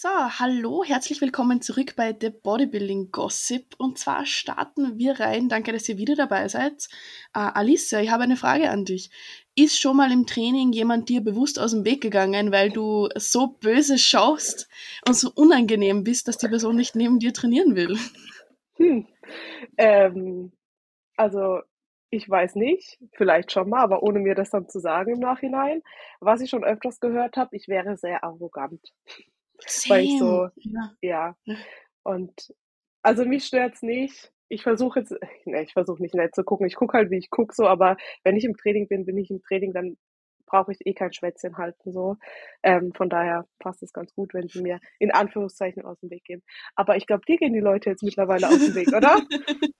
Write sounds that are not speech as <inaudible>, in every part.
So, hallo, herzlich willkommen zurück bei The Bodybuilding Gossip. Und zwar starten wir rein. Danke, dass ihr wieder dabei seid. Uh, Alice, ich habe eine Frage an dich. Ist schon mal im Training jemand dir bewusst aus dem Weg gegangen, weil du so böse schaust und so unangenehm bist, dass die Person nicht neben dir trainieren will? Hm. Ähm, also ich weiß nicht, vielleicht schon mal, aber ohne mir das dann zu sagen im Nachhinein. Was ich schon öfters gehört habe, ich wäre sehr arrogant. Same. Weil ich so, ja. ja. Und also mich stört's nicht. Ich versuche jetzt, <laughs> ne, ich versuche nicht nett zu gucken. Ich gucke halt, wie ich gucke, so, aber wenn ich im Training bin, bin ich im Training, dann brauche ich eh kein Schwätzchen halten. So. Ähm, von daher passt es ganz gut, wenn sie mir in Anführungszeichen aus dem Weg gehen. Aber ich glaube, dir gehen die Leute jetzt mittlerweile aus dem Weg, oder? <laughs> <laughs>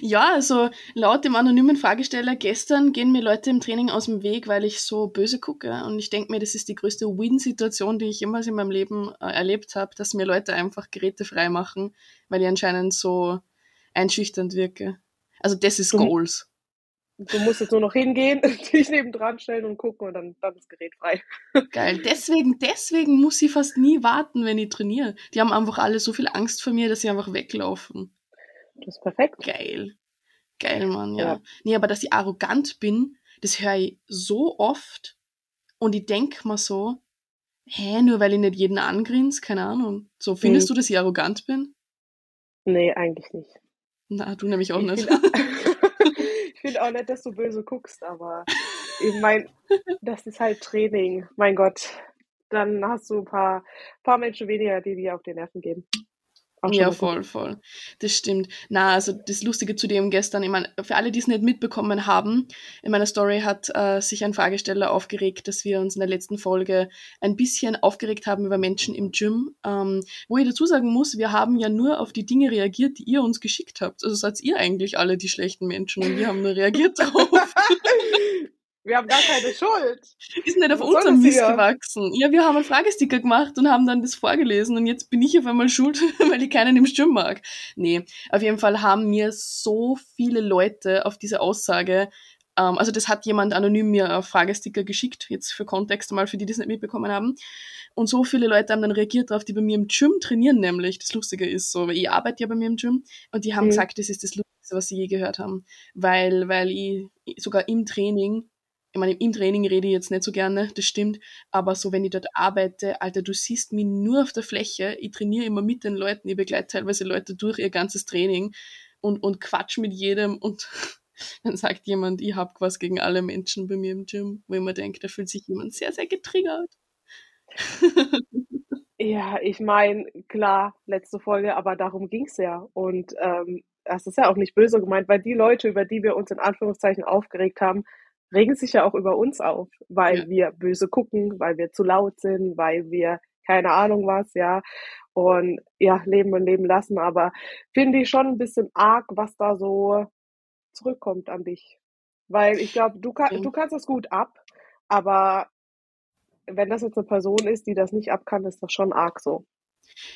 ja, also laut dem anonymen Fragesteller gestern gehen mir Leute im Training aus dem Weg, weil ich so böse gucke. Und ich denke mir, das ist die größte Win-Situation, die ich jemals in meinem Leben äh, erlebt habe, dass mir Leute einfach Geräte frei machen, weil ich anscheinend so einschüchternd wirke. Also das ist Goals. Du musst jetzt nur noch hingehen, <laughs> dich nebendran stellen und gucken und dann, dann ist Gerät frei. <laughs> Geil. Deswegen, deswegen muss ich fast nie warten, wenn ich trainiere. Die haben einfach alle so viel Angst vor mir, dass sie einfach weglaufen. Das ist perfekt. Geil. Geil, Mann, ja. ja. Nee, aber dass ich arrogant bin, das höre ich so oft und ich denke mir so, hä, nur weil ich nicht jeden angrinse, keine Ahnung. So, findest hm. du, dass ich arrogant bin? Nee, eigentlich nicht. Na, du nämlich auch ich nicht. <laughs> Ich finde auch nicht, dass du böse guckst, aber ich meine, das ist halt Training. Mein Gott, dann hast du ein paar, paar Menschen weniger, die dir auf die Nerven gehen. Ja, voll, voll. Das stimmt. Na, also das Lustige zu dem gestern, ich meine, für alle, die es nicht mitbekommen haben, in meiner Story hat äh, sich ein Fragesteller aufgeregt, dass wir uns in der letzten Folge ein bisschen aufgeregt haben über Menschen im Gym. Ähm, wo ich dazu sagen muss, wir haben ja nur auf die Dinge reagiert, die ihr uns geschickt habt. Also seid ihr eigentlich alle die schlechten Menschen und wir haben nur reagiert drauf. <laughs> <laughs> Wir haben gar keine Schuld. Ist nicht auf unserem Mist gewachsen. Ja, wir haben einen Fragesticker gemacht und haben dann das vorgelesen und jetzt bin ich auf einmal schuld, <laughs> weil ich keinen im Sturm mag. Nee, auf jeden Fall haben mir so viele Leute auf diese Aussage ähm, also das hat jemand anonym mir einen Fragesticker geschickt, jetzt für Kontext mal, für die, die es nicht mitbekommen haben. Und so viele Leute haben dann reagiert darauf, die bei mir im Gym trainieren, nämlich. Das Lustige ist so, ich arbeite ja bei mir im Gym und die haben mhm. gesagt, das ist das Lustigste, was sie je gehört haben. Weil, weil ich sogar im Training ich meine, im Training rede ich jetzt nicht so gerne, das stimmt, aber so, wenn ich dort arbeite, Alter, du siehst mich nur auf der Fläche, ich trainiere immer mit den Leuten, ich begleite teilweise Leute durch ihr ganzes Training und, und quatsch mit jedem und <laughs> dann sagt jemand, ich hab was gegen alle Menschen bei mir im Gym, wo ich mir denke, da fühlt sich jemand sehr, sehr getriggert. <laughs> ja, ich meine, klar, letzte Folge, aber darum ging es ja. Und ähm, das ist ja auch nicht böse gemeint, weil die Leute, über die wir uns in Anführungszeichen aufgeregt haben, regen sich ja auch über uns auf, weil ja. wir böse gucken, weil wir zu laut sind, weil wir keine Ahnung was, ja. Und ja, leben und leben lassen. Aber finde ich schon ein bisschen arg, was da so zurückkommt an dich. Weil ich glaube, du, kann, du kannst das gut ab, aber wenn das jetzt eine Person ist, die das nicht ab kann, ist das schon arg so.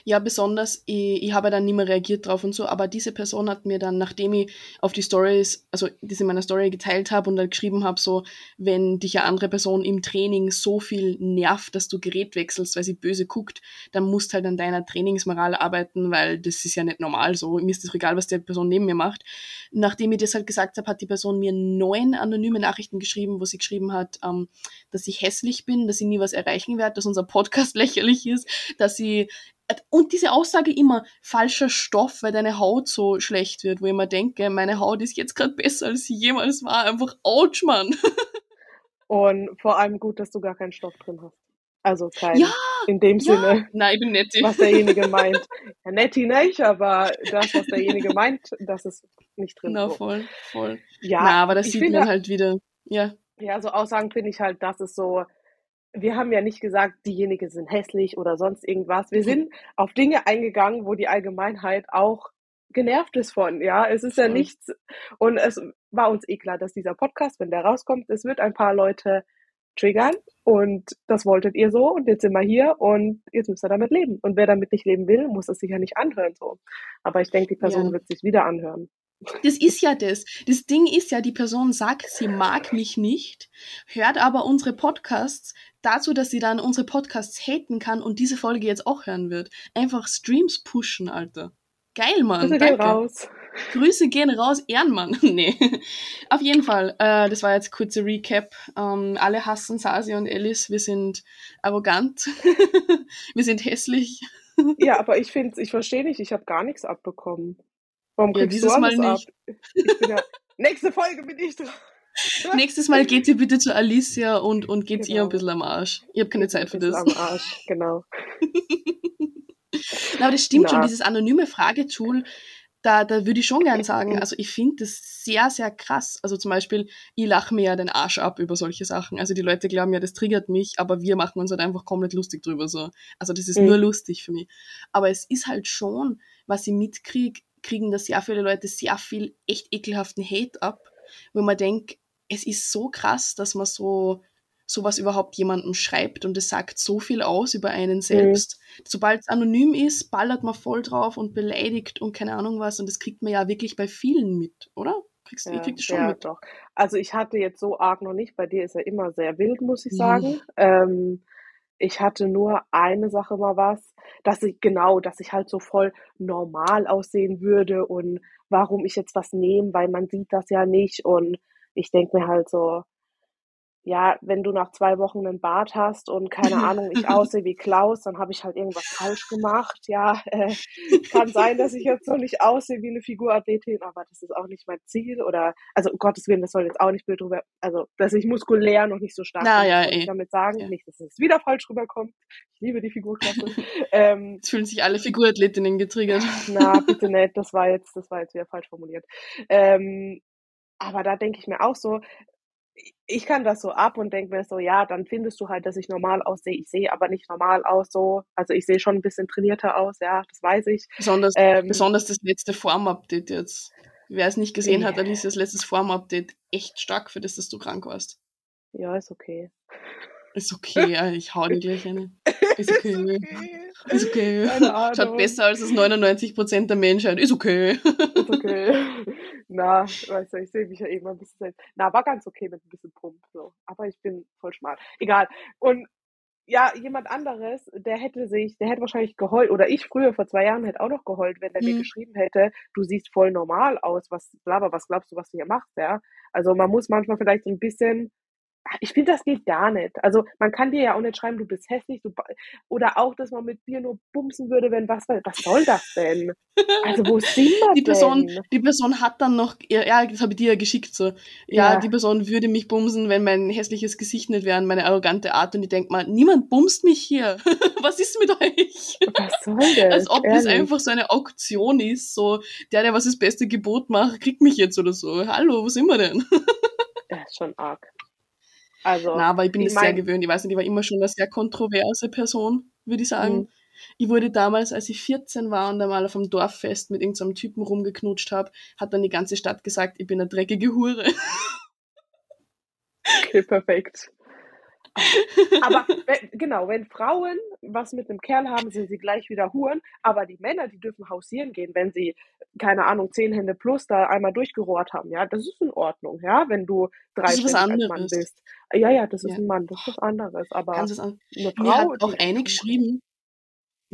Ja, besonders, ich, ich habe dann nicht mehr reagiert drauf und so, aber diese Person hat mir dann, nachdem ich auf die Stories, also das in meiner Story geteilt habe und dann geschrieben habe, so, wenn dich eine andere Person im Training so viel nervt, dass du Gerät wechselst, weil sie böse guckt, dann musst halt an deiner Trainingsmoral arbeiten, weil das ist ja nicht normal so. Mir ist das egal, was die Person neben mir macht. Nachdem ich das halt gesagt habe, hat die Person mir neun anonyme Nachrichten geschrieben, wo sie geschrieben hat, ähm, dass ich hässlich bin, dass ich nie was erreichen werde, dass unser Podcast <laughs> lächerlich ist, dass sie und diese Aussage immer, falscher Stoff, weil deine Haut so schlecht wird, wo ich immer denke, meine Haut ist jetzt gerade besser, als sie jemals war. Einfach ouch, Mann. <laughs> Und vor allem gut, dass du gar keinen Stoff drin hast. Also kein, ja, in dem ja. Sinne, Nein, ich bin netti. was derjenige <laughs> meint. Ja, netti nicht, aber das, was derjenige meint, das ist nicht drin. Na, voll, voll. Ja, Na, aber das sieht man halt wieder, ja. Ja, so Aussagen finde ich halt, dass es so, wir haben ja nicht gesagt, diejenigen sind hässlich oder sonst irgendwas. Wir mhm. sind auf Dinge eingegangen, wo die Allgemeinheit auch genervt ist von, ja. Es ist ja nichts, und es war uns eh klar, dass dieser Podcast, wenn der rauskommt, es wird ein paar Leute triggern und das wolltet ihr so und jetzt sind wir hier und jetzt müsst ihr damit leben. Und wer damit nicht leben will, muss es sich ja nicht anhören so. Aber ich denke, die Person ja. wird sich wieder anhören. Das ist ja das. Das Ding ist ja, die Person sagt, sie mag mich nicht, hört aber unsere Podcasts, dazu, dass sie dann unsere Podcasts haten kann und diese Folge jetzt auch hören wird. Einfach Streams pushen, Alter. Geil, Mann. Grüße danke. gehen raus. Grüße gehen raus, Ehrenmann. <laughs> nee. Auf jeden Fall, äh, das war jetzt kurze Recap. Ähm, alle hassen Sasi und Alice. Wir sind arrogant. <laughs> wir sind hässlich. <laughs> Ja, aber ich finde, ich verstehe nicht, ich habe gar nichts abbekommen. Warum Ja, kriegst dieses du Mal alles nicht. ab? Ich bin ja, nächste Folge bin ich dran. Nächstes Mal geht ihr bitte zu Alicia und, und geht's ihr Genau. ein bisschen am Arsch. Ich habe keine Zeit für das. Am Arsch, genau. <laughs> Na, aber das stimmt schon, Na. dieses anonyme Fragetool, da, da würde ich schon gern <laughs> sagen, also ich finde das sehr, sehr krass. Also zum Beispiel, ich lache mir ja den Arsch ab über solche Sachen. Also die Leute glauben ja, das triggert mich, aber wir machen uns halt einfach komplett lustig drüber so. Also das ist Mhm. nur lustig für mich. Aber es ist halt schon, was ich mitkriege, kriegen da sehr viele Leute sehr viel echt ekelhaften Hate ab, wo man denkt, es ist so krass, dass man so sowas überhaupt jemandem schreibt und es sagt so viel aus über einen selbst. Sobald es anonym ist, ballert man voll drauf und beleidigt und keine Ahnung was und das kriegt man ja wirklich bei vielen mit, oder? Kriegst, kriegt es schon ja, mit. doch. Also ich hatte jetzt so arg noch nicht, bei dir ist er immer sehr wild, muss ich Mhm. sagen. Ähm, ich hatte nur eine Sache mal was, dass ich, genau, dass ich halt so voll normal aussehen würde und warum ich jetzt was nehme, weil man sieht das ja nicht und ich denke mir halt so, ja, wenn du nach zwei Wochen einen Bart hast und keine <laughs> Ahnung, ich aussehe wie Klaus, dann habe ich halt irgendwas falsch gemacht. Ja, äh, kann sein, dass ich jetzt noch nicht aussehe wie eine Figurathletin, aber das ist auch nicht mein Ziel. Oder, also um Gottes Willen, das soll jetzt auch nicht blöd drüber, also dass ich muskulär noch nicht so stark Na bin, ja, wollte eh. ich damit sagen. Ja. Nicht, dass es wieder falsch rüberkommt. Ich liebe die Figurklasse. <laughs> ähm, Jetzt fühlen sich alle Figurathletinnen getriggert. na, bitte nicht, das war jetzt, das war jetzt wieder falsch formuliert. Ähm, aber da denke ich mir auch so, ich kann das so ab und denke mir so, ja, dann findest du halt, dass ich normal aussehe. Ich sehe aber nicht normal aus so. Also ich sehe schon ein bisschen trainierter aus, ja, das weiß ich. Besonders, Ähm, besonders das letzte Form-Update jetzt. Wer es nicht gesehen hat, Ja. Alicias letztes Form-Update echt stark für das, dass du krank warst. Ja, ist okay. Ist okay, ja, ich hau dir gleich eine. Ist <laughs> okay. Ist okay. Keine Ahnung. Schaut besser als das 99% der Menschheit. Ist okay. Ist okay. <laughs> Na, weißt du, ich sehe mich ja eben ein bisschen selbst. Na, war ganz okay mit ein bisschen Pump, so. Aber ich bin voll schmal. Egal. Und ja, jemand anderes, der hätte sich, der hätte wahrscheinlich geheult, oder ich früher vor zwei Jahren hätte auch noch geheult, wenn der mir Mhm. geschrieben hätte, du siehst voll normal aus, was, blabla, was glaubst du, was du hier machst, ja? Also man muss manchmal vielleicht so ein bisschen, ich finde, das geht gar nicht. Also man kann dir ja auch nicht schreiben, du bist hässlich, du, oder auch, dass man mit dir nur bumsen würde, wenn was, was soll das denn? Also wo <laughs> sind wir Die Person, denn? die Person hat dann noch, ja, das habe ich dir ja geschickt, so. Ja, Ja. die Person würde mich bumsen, wenn mein hässliches Gesicht nicht wäre und meine arrogante Art und ich denk mal, niemand bumst mich hier. <laughs> Was ist mit euch? Was soll das? Als ob das Ehrlich. einfach so eine Auktion ist, so, der, der was das beste Gebot macht, kriegt mich jetzt oder so. Hallo, wo sind wir denn? <laughs> Ja, ist schon arg. Also, Na, aber ich bin ich das sehr gewöhnt. Ich weiß nicht, ich war immer schon eine sehr kontroverse Person, würde ich sagen. Mhm. Ich wurde damals, als ich 14 war und einmal auf einem Dorffest mit irgendeinem Typen rumgeknutscht habe, hat dann die ganze Stadt gesagt, ich bin eine dreckige Hure. okay, perfekt. Aber genau, wenn Frauen was mit einem Kerl haben, sind sie gleich wieder Huren. Aber die Männer, die dürfen hausieren gehen, wenn sie, keine Ahnung, zehn Hände plus da einmal durchgerohrt haben. Ja, das ist in Ordnung, ja, wenn du dreiständig als Mann bist. Ja, ja, das ist Ja. ein Mann, das ist was anderes. Aber eine Frau, Mir hat auch eine geschrieben,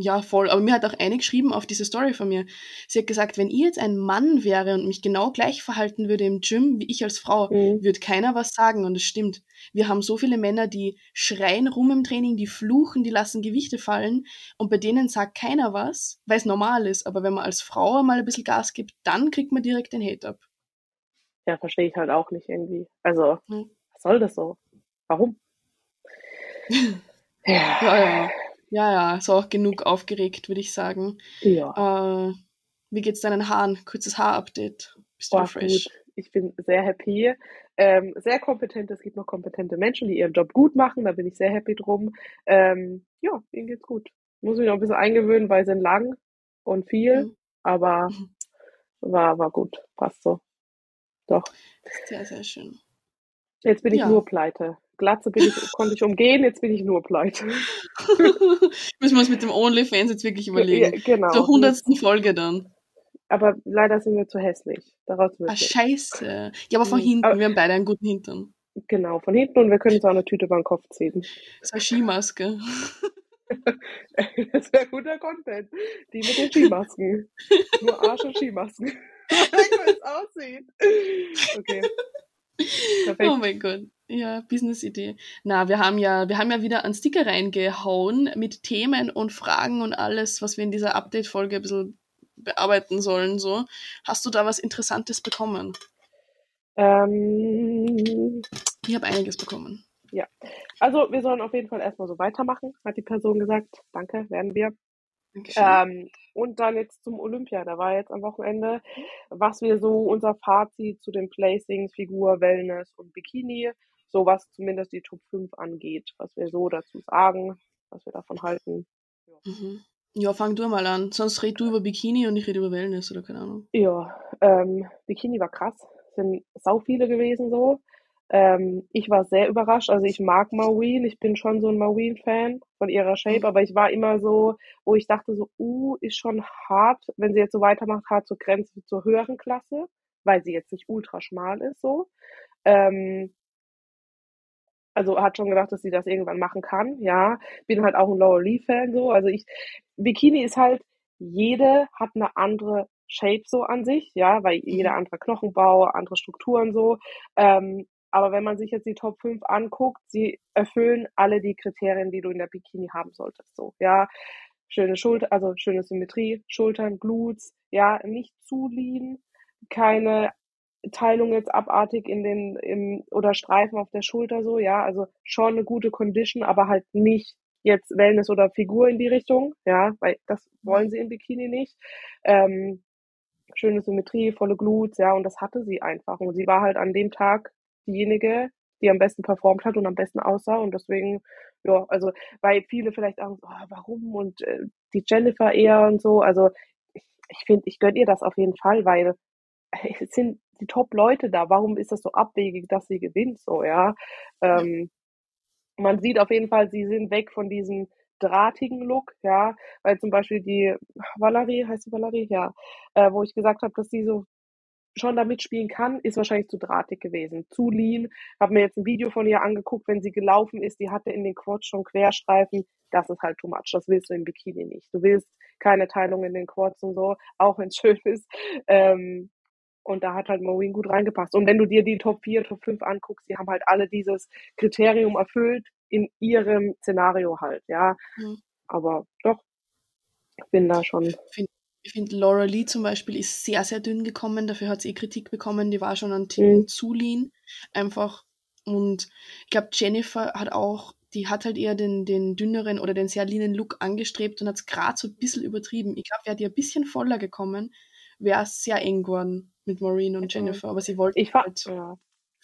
ja voll, aber mir hat auch eine geschrieben auf diese Story von mir. Sie hat gesagt, wenn ich jetzt ein Mann wäre und mich genau gleich verhalten würde im Gym wie ich als Frau, Mhm. wird keiner was sagen und es stimmt. Wir haben so viele Männer, die schreien rum im Training, die fluchen, die lassen Gewichte fallen und bei denen sagt keiner was, weil es normal ist. Aber wenn man als Frau mal ein bisschen Gas gibt, dann kriegt man direkt den Hate ab. Ja, verstehe ich halt auch nicht irgendwie. Also, Hm. was soll das so? Warum? <laughs> ja. Ja, ja. Ja, ja, ist auch genug aufgeregt, würde ich sagen. ja. Äh, wie geht's deinen Haaren? Kurzes Haar-Update. Bist du Boah, fresh? gut. Ich bin sehr happy. Ähm, sehr kompetent. Es gibt noch kompetente Menschen, die ihren Job gut machen. Da bin ich sehr happy drum. Ähm, ja, ihnen geht's gut. Muss mich noch ein bisschen eingewöhnen, weil sie sind lang und viel. Mhm. Aber Mhm. war, war gut. Passt so. Doch. Sehr, sehr schön. Jetzt bin ich Ja. nur pleite. Glatze bin ich, konnte ich umgehen, jetzt bin ich nur pleite. <laughs> Müssen wir uns mit dem OnlyFans jetzt wirklich überlegen. Ja, genau. Zur hundertsten Folge dann. Aber leider sind wir zu hässlich. Daraus wird Ah, scheiße. Ja, aber von Mhm. hinten. Aber- wir haben beide einen guten Hintern. Genau, von hinten und wir können uns auch eine Tüte über den Kopf ziehen. So eine Skimaske. <laughs> das wäre guter Content. Die mit den Skimasken. Nur Arsch und Skimasken. <laughs> wie es aussieht. Okay. Perfekt. Oh mein Gott. Ja, Business-Idee. Na, wir haben ja, wir haben ja wieder einen Sticker reingehauen mit Themen und Fragen und alles, was wir in dieser Update-Folge ein bisschen bearbeiten sollen. So. Hast du da was Interessantes bekommen? Ähm, ich habe einiges bekommen. Ja. Also wir sollen auf jeden Fall erstmal so weitermachen, hat die Person gesagt. Danke, werden wir. Ähm, und dann jetzt zum Olympia. Da war jetzt am Wochenende, was wir so unser Fazit zu den Placings, Figur, Wellness und Bikini, so was zumindest die Top 5 angeht, was wir so dazu sagen, was wir davon halten. Ja. Mhm. Ja, fang du mal an. Sonst red du über Bikini und ich rede über Wellness oder keine Ahnung. Ja, ähm, Bikini war krass. Sind sau viele gewesen so. Ähm, ich war sehr überrascht. Also ich mag Maureen. Ich bin schon so ein Maureen-Fan von ihrer Shape, aber ich war immer so, wo ich dachte so, uh, ist schon hart, wenn sie jetzt so weitermacht, hart zur Grenze zur höheren Klasse, weil sie jetzt nicht ultra schmal ist so. Ähm, also hat schon gedacht, dass sie das irgendwann machen kann. Ja, bin halt auch ein Laura Lee Fan so. Also ich Bikini ist halt jede hat eine andere Shape so an sich, ja, weil jeder mhm. andere Knochenbau, andere Strukturen so. Ähm, aber wenn man sich jetzt die Top 5 anguckt, sie erfüllen alle die Kriterien, die du in der Bikini haben solltest. So, ja, schöne Schulter, also schöne Symmetrie, Schultern, Glutes, ja, nicht zu lean, keine Teilung jetzt abartig in den im, oder Streifen auf der Schulter so, ja, also schon eine gute Condition, aber halt nicht jetzt Wellness oder Figur in die Richtung, ja, weil das wollen sie im Bikini nicht. Ähm, schöne Symmetrie, volle Glutes, ja, und das hatte sie einfach. Und sie war halt an dem Tag diejenige, die am besten performt hat und am besten aussah. Und deswegen, ja, also, weil viele vielleicht auch, oh, warum und äh, die Jennifer eher und so. Also, ich finde, ich gönne ihr das auf jeden Fall, weil es sind die Top-Leute da. Warum ist das so abwegig, dass sie gewinnt, so, ja? Ähm, man sieht auf jeden Fall, sie sind weg von diesem drahtigen Look, ja, weil zum Beispiel die Valerie, heißt sie Valerie, ja, äh, wo ich gesagt habe, dass sie so schon da mitspielen kann, ist wahrscheinlich zu drahtig gewesen. Zu lean. Habe mir jetzt ein Video von ihr angeguckt, wenn sie gelaufen ist, die hatte in den Quads schon Querstreifen. Das ist halt too much. Das willst du im Bikini nicht. Du willst keine Teilung in den Quads und so, auch wenn es <laughs> schön ist. Ähm, und da hat halt Maureen gut reingepasst. Und wenn du dir die Top 4, Top 5 anguckst, die haben halt alle dieses Kriterium erfüllt in ihrem Szenario halt, ja. Mhm. Aber doch, ich bin da schon. Ich finde, Laura Lee zum Beispiel ist sehr, sehr dünn gekommen. Dafür hat sie eh Kritik bekommen. Die war schon ein Ticken mhm. zu lean. Einfach. Und ich glaube, Jennifer hat auch, die hat halt eher den, den dünneren oder den sehr leanen Look angestrebt und hat es gerade so ein bisschen übertrieben. Ich glaube, wäre die ein bisschen voller gekommen, wäre es sehr eng geworden mit Maureen und Jennifer. Aber sie wollte ich halt. Ja.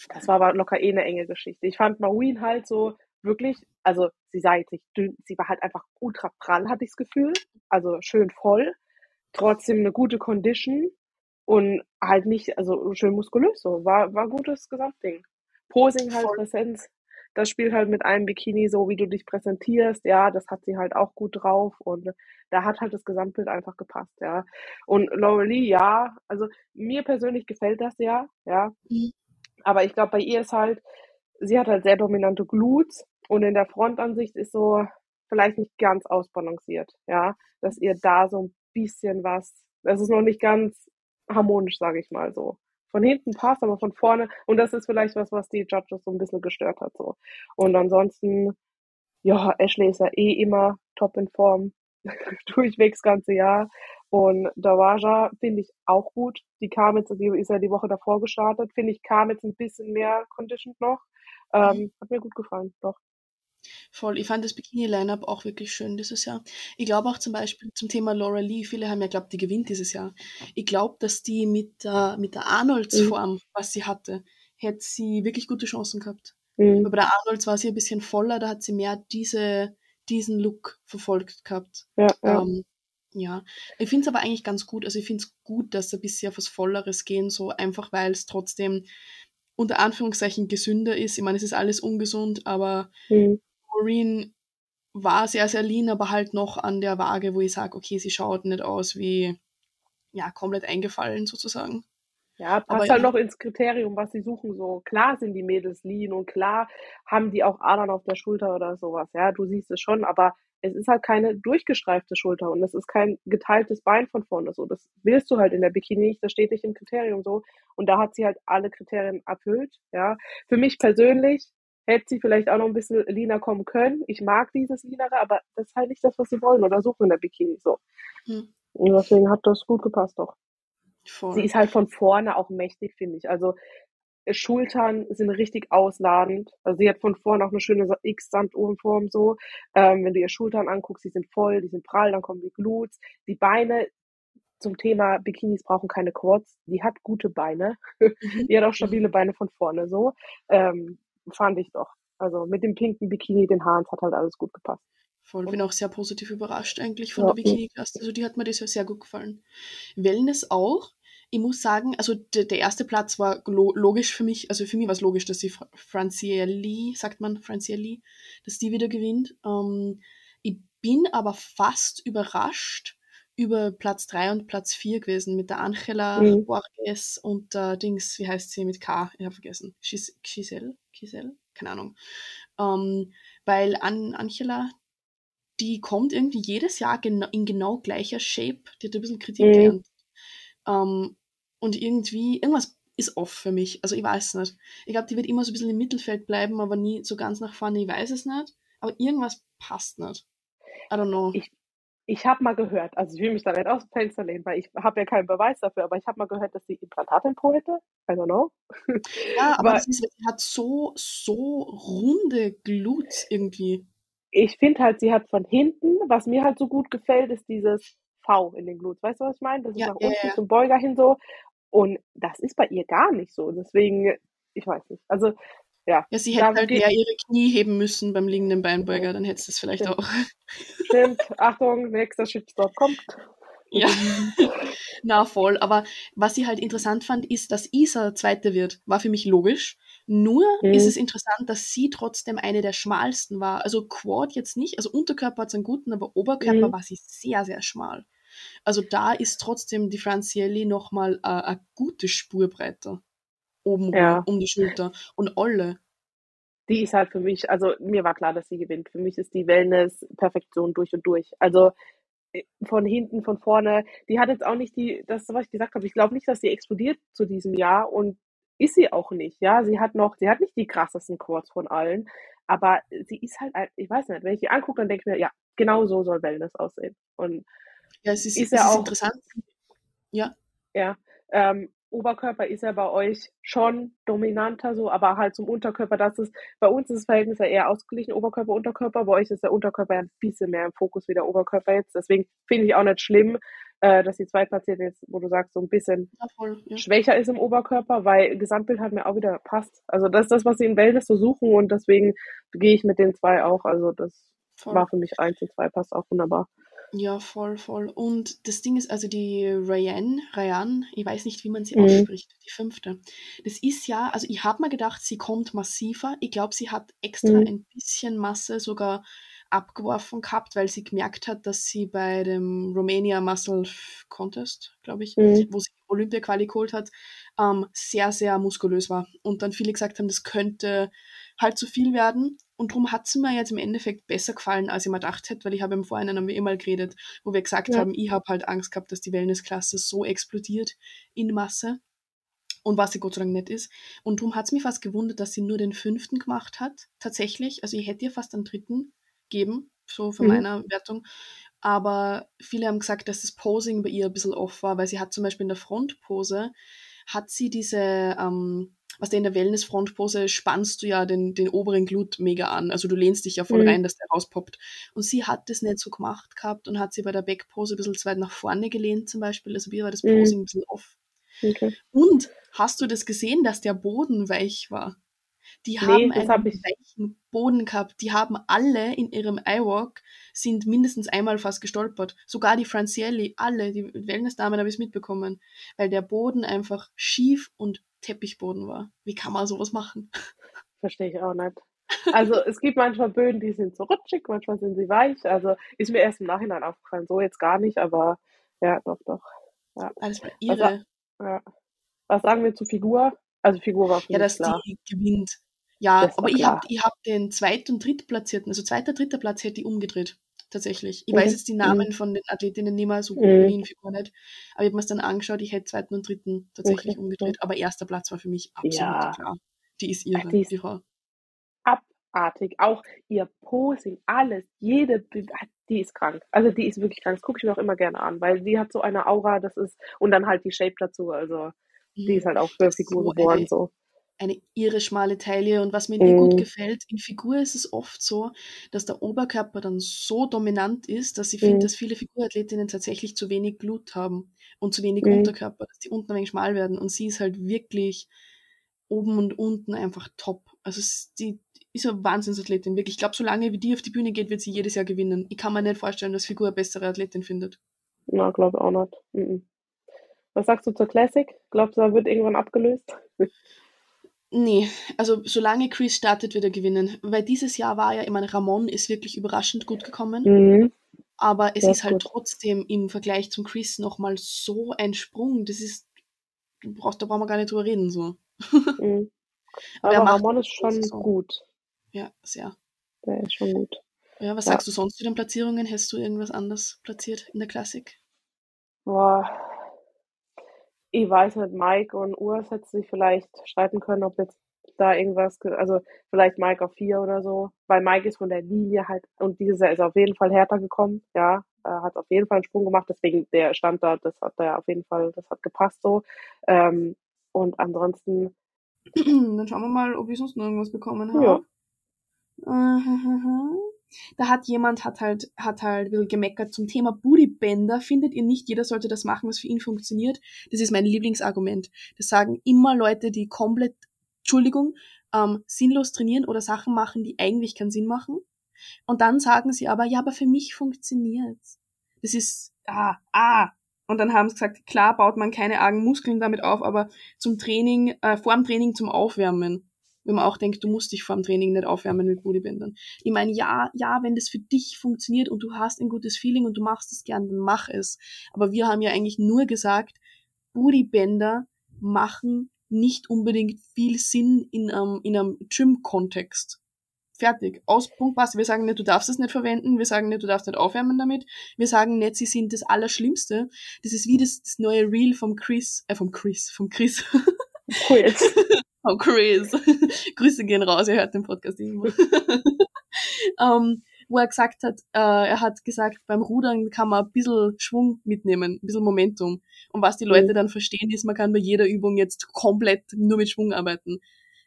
Das war aber locker eh eine enge Geschichte. Ich fand Maureen halt so wirklich, also sie sah jetzt nicht dünn, sie war halt einfach ultra prall, hatte ich das Gefühl. Also schön voll trotzdem eine gute Condition und halt nicht, also schön muskulös so. War, war gutes Gesamtding. Posing halt, Voll. Präsenz. Das spielt halt mit einem Bikini so, wie du dich präsentierst. Ja, das hat sie halt auch gut drauf und da hat halt das Gesamtbild einfach gepasst, ja. Und Laurelie, ja, also mir persönlich gefällt das ja, ja. Mhm. Aber ich glaube, bei ihr ist halt, sie hat halt sehr dominante Glutes und in der Frontansicht ist so vielleicht nicht ganz ausbalanciert, ja. Dass ihr da so ein bisschen was. Das ist noch nicht ganz harmonisch, sage ich mal so. Von hinten passt, aber von vorne. Und das ist vielleicht was, was die Judges so ein bisschen gestört hat. so. Und ansonsten, ja, Ashley ist ja eh immer top in Form. <laughs> Durchwegs ganze Jahr. Und Dawaja finde ich auch gut. Die kam jetzt, die ist ja die Woche davor gestartet, finde ich, kam jetzt ein bisschen mehr conditioned noch. Ähm, hat mir gut gefallen, doch. Voll. Ich fand das Bikini-Line-Up auch wirklich schön dieses Jahr. Ich glaube auch zum Beispiel zum Thema Laura Lee, viele haben ja glaubt, die gewinnt dieses Jahr. Ich glaube, dass die mit der, mit der Arnolds-Form, mhm. was sie hatte, hätte sie wirklich gute Chancen gehabt. Mhm. bei der Arnolds war sie ein bisschen voller, da hat sie mehr diese, diesen Look verfolgt gehabt. Ja, ja. Ähm, ja. ich finde es aber eigentlich ganz gut. Also ich finde es gut, dass sie ein bisschen auf was Volleres gehen, so einfach weil es trotzdem unter Anführungszeichen gesünder ist. Ich meine, es ist alles ungesund, aber mhm. Maureen war sehr, sehr lean, aber halt noch an der Waage, wo ich sage, okay, sie schaut nicht aus wie ja, komplett eingefallen sozusagen. Ja, passt Aber halt noch ins Kriterium, was sie suchen. So klar sind die Mädels lean und klar haben die auch Adern auf der Schulter oder sowas. Ja, du siehst es schon, aber es ist halt keine durchgestreifte Schulter und es ist kein geteiltes Bein von vorne. So, das willst du halt in der Bikini nicht. Das steht nicht im Kriterium so. Und da hat sie halt alle Kriterien erfüllt. Ja, für mich persönlich hätte sie vielleicht auch noch ein bisschen leaner kommen können. Ich mag dieses leanere, aber das ist halt nicht das, was sie wollen oder suchen in der Bikini. So. Hm. Und deswegen hat das gut gepasst doch. Voll. Sie ist halt von vorne auch mächtig, finde ich. Also Schultern sind richtig ausladend. Also sie hat von vorne auch eine schöne X-Sanduhrenform so. Ähm, wenn du ihr Schultern anguckst, die sind voll, die sind prall, dann kommen die Glutes. Die Beine zum Thema Bikinis brauchen keine Quads. Die hat gute Beine. Mhm. <laughs> die hat auch stabile Beine von vorne so. Ähm, fand ich doch. Also mit dem pinken Bikini, den Haaren, hat halt alles gut gepasst. Voll, bin auch sehr positiv überrascht eigentlich von ja. der Bikini-Klasse. Also die hat mir das ja sehr gut gefallen. Wellness auch. Ich muss sagen, also der, der erste Platz war logisch für mich, also für mich war es logisch, dass die Francielli, sagt man Francielli, dass die wieder gewinnt. Ähm, ich bin aber fast überrascht über Platz 3 und Platz 4 gewesen mit der Angela mhm. Borges und der Dings, wie heißt sie mit K? Ich habe vergessen. Giselle? Giselle? Keine Ahnung. Ähm, weil An Angela, die kommt irgendwie jedes Jahr gena in genau gleicher Shape. Die hat ein bisschen Kritik mhm. gelernt. Ähm, und irgendwie, irgendwas ist off für mich. Also ich weiß nicht. Ich glaube, die wird immer so ein bisschen im Mittelfeld bleiben, aber nie so ganz nach vorne. Ich weiß es nicht. Aber irgendwas passt nicht. I don't know. Ich, ich habe mal gehört, also ich will mich da nicht aus dem Fenster lehnen, weil ich habe ja keinen Beweis dafür, aber ich habe mal gehört, dass sie Implantate im Po hätte. I don't know. Ja, <laughs> aber sie hat so, so runde Glutes irgendwie ich finde halt, sie hat von hinten, was mir halt so gut gefällt, ist dieses V in den Glutes. Weißt du, was ich meine? Das ist ja, nach unten ja. zum Beuger hin so. Und das ist bei ihr gar nicht so. Deswegen, ich weiß nicht. Also, ja. Ja, sie hätte halt eher ihre Knie heben müssen beim liegenden Beinbeuger, dann hätte sie es vielleicht Stimmt. auch. <laughs> Stimmt. Achtung, nächster Shitstorm kommt. Ja, <laughs> na voll. Aber was ich halt interessant fand, ist, dass Isa Zweite wird. War für mich logisch. Nur mhm. ist es interessant, dass sie trotzdem eine der schmalsten war. Also Quad jetzt nicht, also Unterkörper hat es einen guten, aber Oberkörper mhm. war sie sehr, sehr schmal. Also da ist trotzdem die Francielli nochmal äh, eine gute Spur breiter. Oben ja. um die Schulter. Und alle. Die ist halt für mich, also mir war klar, dass sie gewinnt. Für mich ist die Wellness Perfektion durch und durch. Also äh, von hinten, von vorne. Die hat jetzt auch nicht die, das, was ich gesagt habe, ich glaube nicht, dass sie explodiert zu diesem Jahr und ist sie auch nicht, ja. Sie hat noch, sie hat nicht die krassesten Quads von allen, aber sie ist halt, ich weiß nicht, wenn ich die angucke, dann denke ich mir, ja, genau so soll Wellness aussehen. Und ja, es ist, ist ja auch interessant. Ja. Ja. Ähm, Oberkörper ist ja bei euch schon dominanter so, aber halt zum Unterkörper, das ist, bei uns ist das Verhältnis ja eher ausgeglichen, Oberkörper, Unterkörper, bei euch ist der Unterkörper ja ein bisschen mehr im Fokus wie der Oberkörper jetzt, deswegen finde ich auch nicht schlimm, äh, dass die Zweitplatzierte jetzt, wo du sagst, so ein bisschen ja, voll, ja. schwächer ist im Oberkörper, weil Gesamtbild hat mir auch wieder passt. Also das ist das, was sie in Wellness so suchen und deswegen gehe ich mit den zwei auch. Also das voll. war für mich eins und zwei passt auch wunderbar. Ja, voll, voll. Und das Ding ist, also die Ryan, Ryan, ich weiß nicht, wie man sie mhm. ausspricht, die fünfte. Das ist ja, also ich habe mir gedacht, sie kommt massiver. Ich glaube, sie hat extra mhm. ein bisschen Masse sogar abgeworfen gehabt, weil sie gemerkt hat, dass sie bei dem Romania Muscle Contest, glaube ich, mhm. wo sie Olympia-Quali geholt hat, ähm, sehr, sehr muskulös war. Und dann viele gesagt haben, das könnte halt zu viel werden. Und darum hat sie mir jetzt im Endeffekt besser gefallen, als ich mir gedacht hätte, weil ich habe im Vorhinein haben wir immer geredet, wo wir gesagt ja. haben, ich habe halt Angst gehabt, dass die Wellnessklasse so explodiert in Masse. Und was sie Gott sei Dank nicht ist. Und darum hat es mich fast gewundert, dass sie nur den fünften gemacht hat, tatsächlich. Also ich hätte ihr fast einen dritten geben, so von mhm. meiner Wertung. Aber viele haben gesagt, dass das Posing bei ihr ein bisschen off war, weil sie hat zum Beispiel in der Frontpose, hat sie diese, ähm, was der in der Wellness-Frontpose spannst du ja den, den oberen Glut mega an. Also du lehnst dich ja voll mhm. rein, dass der rauspoppt. Und sie hat das nicht so gemacht gehabt und hat sie bei der Backpose ein bisschen zu weit nach vorne gelehnt zum Beispiel. Also ihr war das mhm. Posing mhm. ein bisschen off. Okay. Und hast du das gesehen, dass der Boden weich war? Die haben nee, einen hab weichen Boden gehabt. Die haben alle in ihrem iWalk sind mindestens einmal fast gestolpert. Sogar die Francielli, alle, die Wellnessdamen habe ich es mitbekommen. Weil der Boden einfach schief und Teppichboden war. Wie kann man sowas machen? <laughs> Verstehe ich auch nicht. Also es gibt manchmal Böden, die sind so rutschig, manchmal sind sie weich. Also ist mir erst im Nachhinein aufgefallen. So jetzt gar nicht, aber ja, doch, doch. Ja. Alles war irre. Also, ja. Was sagen wir zu Figur? Also Figur war für Ja, dass klar. die gewinnt. Ja, aber ich habe ich hab den zweiten und drittplatzierten, also zweiter, dritter Platz hätte ich umgedreht. Tatsächlich. Ich Mhm. weiß jetzt die Mhm. Namen von den Athletinnen nicht mehr, so gut Mhm. in Figur nicht. Aber ich habe mir es dann angeschaut, ich hätte zweiten und dritten tatsächlich Okay. umgedreht. Aber erster Platz war für mich absolut Ja. klar. Die ist Ach, irre, die ist die Frau. abartig. Auch ihr Posing, alles, jede, die ist krank. Also die ist wirklich krank. Das gucke ich mir auch immer gerne an, weil die hat so eine Aura, das ist, und dann halt die Shape dazu. Also die Mhm. ist halt auch für Figur so geboren, eine so. eine irre schmale Taille und was mir ihr gut Mhm. gefällt, in Figur ist es oft so, dass der Oberkörper dann so dominant ist, dass ich finde, Mhm. dass viele Figurathletinnen tatsächlich zu wenig Glut haben und zu wenig Mhm. Unterkörper, dass die unten ein wenig schmal werden und sie ist halt wirklich oben und unten einfach top. Also es, die ist eine Wahnsinnsathletin, wirklich. Ich glaube, solange wie die auf die Bühne geht, wird sie jedes Jahr gewinnen. Ich kann mir nicht vorstellen, dass Figur eine bessere Athletin findet. Na, glaube auch nicht. Mhm. Was sagst du zur Classic? Glaubst du, er wird irgendwann abgelöst? Nee, also solange Chris startet, wird er gewinnen. Weil dieses Jahr war ja, ich meine, Ramon ist wirklich überraschend gut gekommen. Mhm. Aber es ist halt gut. trotzdem im Vergleich zum Chris nochmal so ein Sprung. Das ist, da brauchen wir gar nicht drüber reden, so. <laughs> Mhm. Aber er Aber Ramon ist schon Saison. gut. Ja, sehr. Der ist schon gut. Ja, was Ja. sagst du sonst zu den Platzierungen? Hast du irgendwas anders platziert in der Klassik? Boah. Ich weiß nicht, Mike und Urs hätten sich vielleicht streiten können, ob jetzt da irgendwas, ge- also vielleicht Mike auf vier oder so, weil Mike ist von der Linie halt, und dieses Jahr ist er auf jeden Fall härter gekommen, ja, er hat auf jeden Fall einen Sprung gemacht, deswegen der stand da, das hat er auf jeden Fall, das hat gepasst so. Ähm, und ansonsten, <clears throat> Dann schauen wir mal, ob ich sonst noch irgendwas bekommen habe. ja, <laughs> Da hat jemand, hat halt, hat halt ein gemeckert zum Thema Bootybänder. Findet ihr nicht, jeder sollte das machen, was für ihn funktioniert? Das ist mein Lieblingsargument. Das sagen immer Leute, die komplett, Entschuldigung, ähm, sinnlos trainieren oder Sachen machen, die eigentlich keinen Sinn machen. Und dann sagen sie aber, ja, aber für mich funktioniert's. Das ist, ah, ah. Und dann haben sie gesagt, klar baut man keine argen Muskeln damit auf, aber zum Training, äh, vor dem Training zum Aufwärmen. Wenn man auch denkt, du musst dich vor dem Training nicht aufwärmen mit Bodybändern. Ich meine, ja, ja, wenn das für dich funktioniert und du hast ein gutes Feeling und du machst es gern, dann mach es. Aber wir haben ja eigentlich nur gesagt, Bodybänder machen nicht unbedingt viel Sinn in einem, in einem Gym-Kontext. Fertig. Aus Punkt was. Wir sagen nicht, du darfst es nicht verwenden. Wir sagen nicht, du darfst nicht aufwärmen damit. Wir sagen nicht, sie sind das Allerschlimmste. Das ist wie das, das neue Reel vom Chris, äh, vom Chris, vom Chris. Quiz. <laughs> vom Chris. <laughs> Grüße gehen raus, er hört den Podcast irgendwo. <laughs> ähm, wo er gesagt hat, äh, er hat gesagt, beim Rudern kann man ein bisschen Schwung mitnehmen, ein bisschen Momentum. Und was die Leute Mhm. dann verstehen, ist, man kann bei jeder Übung jetzt komplett nur mit Schwung arbeiten.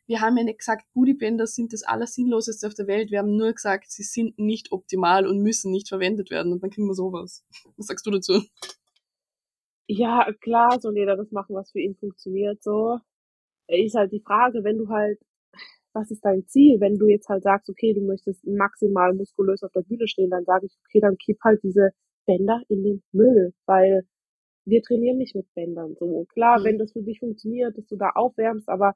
Wir haben ja nicht gesagt, Bootybänder sind das Allersinnloseste auf der Welt. Wir haben nur gesagt, sie sind nicht optimal und müssen nicht verwendet werden. Und dann kriegen wir sowas. Was sagst du dazu? Ja, klar, soll jeder das machen, was für ihn funktioniert, so. Ist halt die Frage, wenn du halt, was ist dein Ziel? Wenn du jetzt halt sagst, okay, du möchtest maximal muskulös auf der Bühne stehen, dann sage ich, okay, dann kipp halt diese Bänder in den Müll, weil wir trainieren nicht mit Bändern, so. Klar, Mhm. wenn das für dich funktioniert, dass du da aufwärmst, aber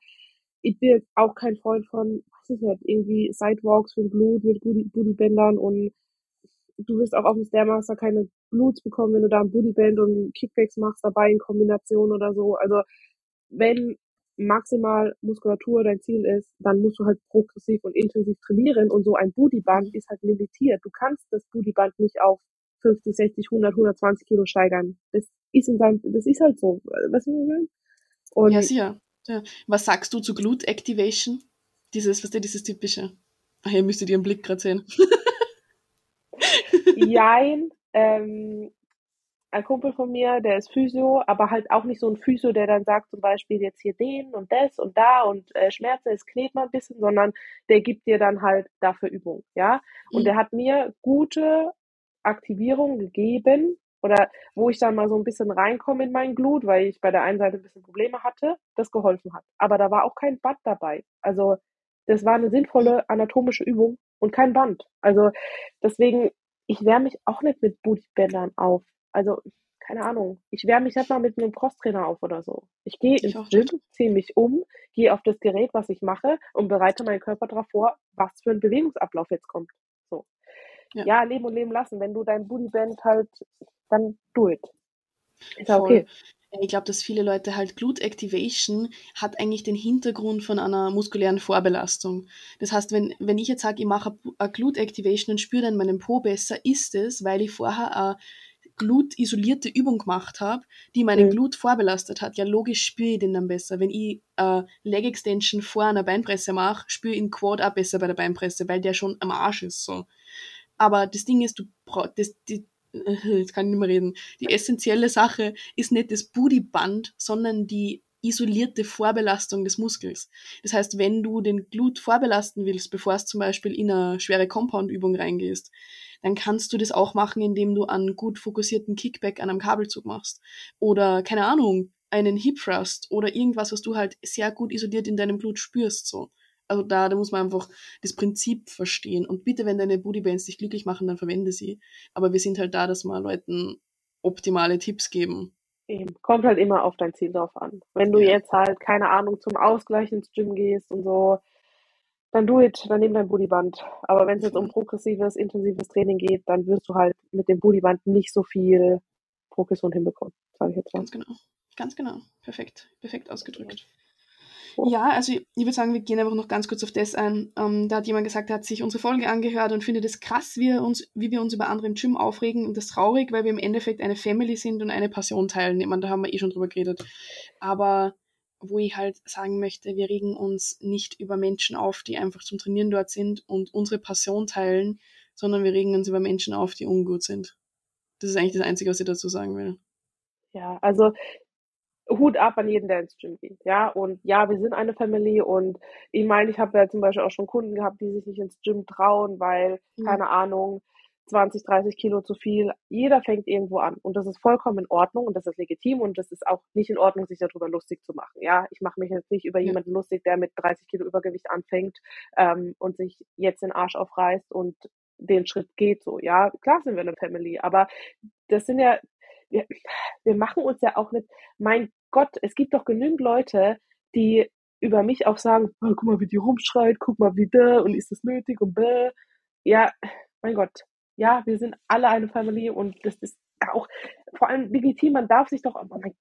ich bin jetzt auch kein Freund von, weiß ich nicht, irgendwie Sidewalks für Blut mit Booty- Bootybändern und du wirst auch auf dem Stairmaster keine Bluts bekommen, wenn du da ein Bootyband und Kickbacks machst dabei in Kombination oder so. Also wenn maximal Muskulatur dein Ziel ist, dann musst du halt progressiv und intensiv trainieren und so ein Bootyband ist halt limitiert. Du kannst das Bootyband nicht auf 50, 60, 100, 120 Kilo steigern. Das ist in deinem, das ist halt so. Was ich meine? Und Ja, sicher. Ja. Was sagst du zu Glute Activation? Dieses, was der dieses typische. Ach, ihr müsstet ihren Blick gerade sehen. <laughs> Jein, ähm, ein Kumpel von mir, der ist Physio, aber halt auch nicht so ein Physio, der dann sagt zum Beispiel jetzt hier den und das und da und äh, Schmerzen, es knetet mal ein bisschen, sondern der gibt dir dann halt dafür Übung, ja. Und Mhm. der hat mir gute Aktivierung gegeben oder wo ich dann mal so ein bisschen reinkomme in meinen Glut, weil ich bei der einen Seite ein bisschen Probleme hatte, das geholfen hat. Aber da war auch kein Band dabei. Also das war eine sinnvolle anatomische Übung und kein Band. Also deswegen, ich wärme mich auch nicht mit Bootybändern auf. Also, keine Ahnung. Ich wärme mich nicht mal mit einem Crosstrainer auf oder so. Ich gehe ins Gym, ziehe mich um, gehe auf das Gerät, was ich mache und bereite meinen Körper darauf vor, was für ein Bewegungsablauf jetzt kommt. So. Ja. Ja, leben und leben lassen. Wenn du dein Bootyband halt, dann do it. Ist ja okay. Ich glaube, dass viele Leute halt Glut Activation hat eigentlich den Hintergrund von einer muskulären Vorbelastung. Das heißt, wenn, wenn ich jetzt sage, ich mache eine Glut Activation und spüre dann meinen Po besser, ist es, weil ich vorher eine Glut-isolierte Übung gemacht habe, die meinen mhm. Glut vorbelastet hat. Ja, logisch spüre ich den dann besser. Wenn ich äh, Leg Extension vor einer Beinpresse mache, spüre ich den Quad auch besser bei der Beinpresse, weil der schon am Arsch ist. So. Aber das Ding ist, du das, die, <laughs> jetzt kann ich nicht mehr reden. Die essentielle Sache ist nicht das Bootyband, sondern die isolierte Vorbelastung des Muskels. Das heißt, wenn du den Glut vorbelasten willst, bevor es zum Beispiel in eine schwere Compound-Übung reingehst, dann kannst du das auch machen, indem du einen gut fokussierten Kickback an einem Kabelzug machst. Oder, keine Ahnung, einen Hip Thrust oder irgendwas, was du halt sehr gut isoliert in deinem Blut spürst, so. Also da, da muss man einfach das Prinzip verstehen. Und bitte, wenn deine Bootybands dich glücklich machen, dann verwende sie. Aber wir sind halt da, dass wir Leuten optimale Tipps geben. Eben. Kommt halt immer auf dein Ziel drauf an. Wenn du ja. jetzt halt, keine Ahnung, zum Ausgleich ins Gym gehst und so, dann do it, dann nimm dein Bootyband. Aber wenn es jetzt um progressives, intensives Training geht, dann wirst du halt mit dem Bootyband nicht so viel Progression hinbekommen, sage ich jetzt mal. Ganz genau. Ganz genau. Perfekt. Perfekt ausgedrückt. Ja, also ich, ich würde sagen, wir gehen einfach noch ganz kurz auf das ein. Ähm, da hat jemand gesagt, er hat sich unsere Folge angehört und findet es krass, wie wir, uns, wie wir uns über andere im Gym aufregen. Und das traurig, weil wir im Endeffekt eine Family sind und eine Passion teilen. Ich meine, da haben wir eh schon drüber geredet. Aber wo ich halt sagen möchte, wir regen uns nicht über Menschen auf, die einfach zum Trainieren dort sind und unsere Passion teilen, sondern wir regen uns über Menschen auf, die ungut sind. Das ist eigentlich das Einzige, was ich dazu sagen will. Ja, also Hut ab an jeden, der ins Gym geht. Ja, und ja, wir sind eine Family und ich meine, ich habe ja zum Beispiel auch schon Kunden gehabt, die sich nicht ins Gym trauen, weil, mhm. keine Ahnung, 20, 30 Kilo zu viel. Jeder fängt irgendwo an und das ist vollkommen in Ordnung und das ist legitim und das ist auch nicht in Ordnung, sich darüber lustig zu machen. Ja, ich mache mich jetzt nicht über ja. jemanden lustig, der mit 30 Kilo Übergewicht anfängt ähm, und sich jetzt den Arsch aufreißt und den Schritt geht so. Ja, klar sind wir eine Family, aber das sind ja wir, wir machen uns ja auch nicht, mein Gott, es gibt doch genügend Leute, die über mich auch sagen, oh, guck mal, wie die rumschreit, guck mal, wie da und ist das nötig und bäh. Ja, mein Gott, ja, wir sind alle eine Familie und das ist auch vor allem legitim, man darf sich doch, oh mein,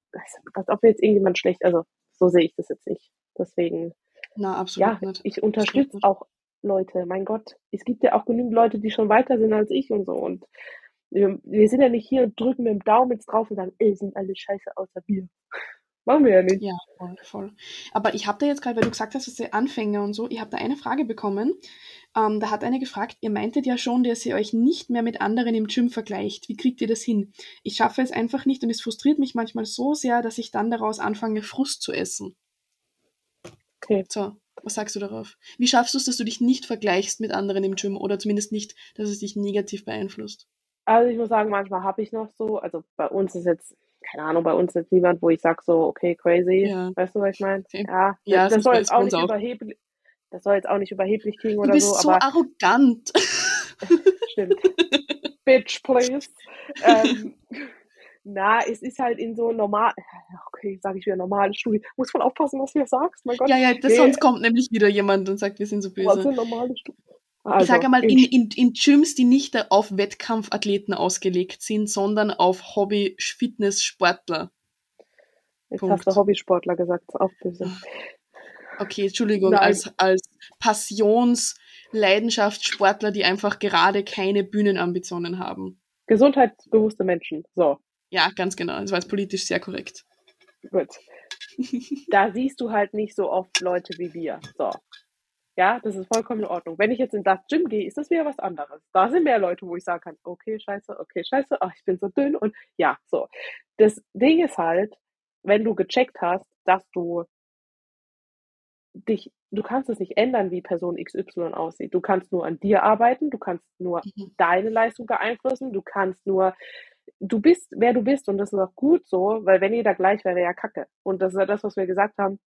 als ob jetzt irgendjemand schlecht, also so sehe ich das jetzt nicht. Deswegen, Na, absolut ja, nicht. ich unterstütze auch Leute, mein Gott, es gibt ja auch genügend Leute, die schon weiter sind als ich und so und wir, wir sind ja nicht hier und drücken mit dem Daumen jetzt drauf und sagen, ey, sind alle scheiße außer wir. Machen wir ja nicht. Ja, voll, voll. Aber ich habe da jetzt gerade, weil du gesagt hast, dass sie Anfänger und so, ich habe da eine Frage bekommen. Ähm, da hat eine gefragt, ihr meintet ja schon, dass ihr euch nicht mehr mit anderen im Gym vergleicht. Wie kriegt ihr das hin? Ich schaffe es einfach nicht und es frustriert mich manchmal so sehr, dass ich dann daraus anfange, Frust zu essen. Okay. So, was sagst du darauf? Wie schaffst du es, dass du dich nicht vergleichst mit anderen im Gym oder zumindest nicht, dass es dich negativ beeinflusst? Also ich muss sagen, manchmal habe ich noch so, also bei uns ist jetzt, keine Ahnung, bei uns ist jetzt niemand, wo ich sage so, okay, crazy. Ja. Weißt du, was ich meine? Okay. Ja, ja, das, das soll jetzt auch nicht auch. überheblich, das soll jetzt auch nicht überheblich klingen oder so. Du bist so, arrogant. <laughs> <laughs> Stimmt. Bitch, please. ähm, na, es ist halt in so normal, okay, sage ich wieder normale Studie. Muss man aufpassen, was du hier sagst, mein Gott. Ja, ja, das, nee. sonst kommt nämlich wieder jemand und sagt, wir sind so böse. Was sind normale Studien? Also, ich sage einmal, in, in, in Gyms, die nicht auf Wettkampfathleten ausgelegt sind, sondern auf Hobby-Fitness-Sportler. Jetzt Punkt. hast du Hobbysportler gesagt, auch böse. Okay, Entschuldigung, als, als Passions-Leidenschaftssportler, die einfach gerade keine Bühnenambitionen haben. Gesundheitsbewusste Menschen, so. Ja, ganz genau. Das war jetzt politisch sehr korrekt. Gut. da siehst du halt nicht so oft Leute wie wir. So. Ja, das ist vollkommen in Ordnung. Wenn ich jetzt in das Gym gehe, ist das wieder was anderes. Da sind mehr Leute, wo ich sagen kann, okay, scheiße, okay, scheiße, ach, ich bin so dünn und ja, so. Das Ding ist halt, wenn du gecheckt hast, dass du dich, du kannst es nicht ändern, wie Person XY aussieht. Du kannst nur an dir arbeiten, du kannst nur mhm. deine Leistung beeinflussen, du kannst nur, du bist, wer du bist und das ist auch gut so, weil wenn jeder gleich wäre, wäre ja kacke. Und das ist ja das, was wir gesagt haben.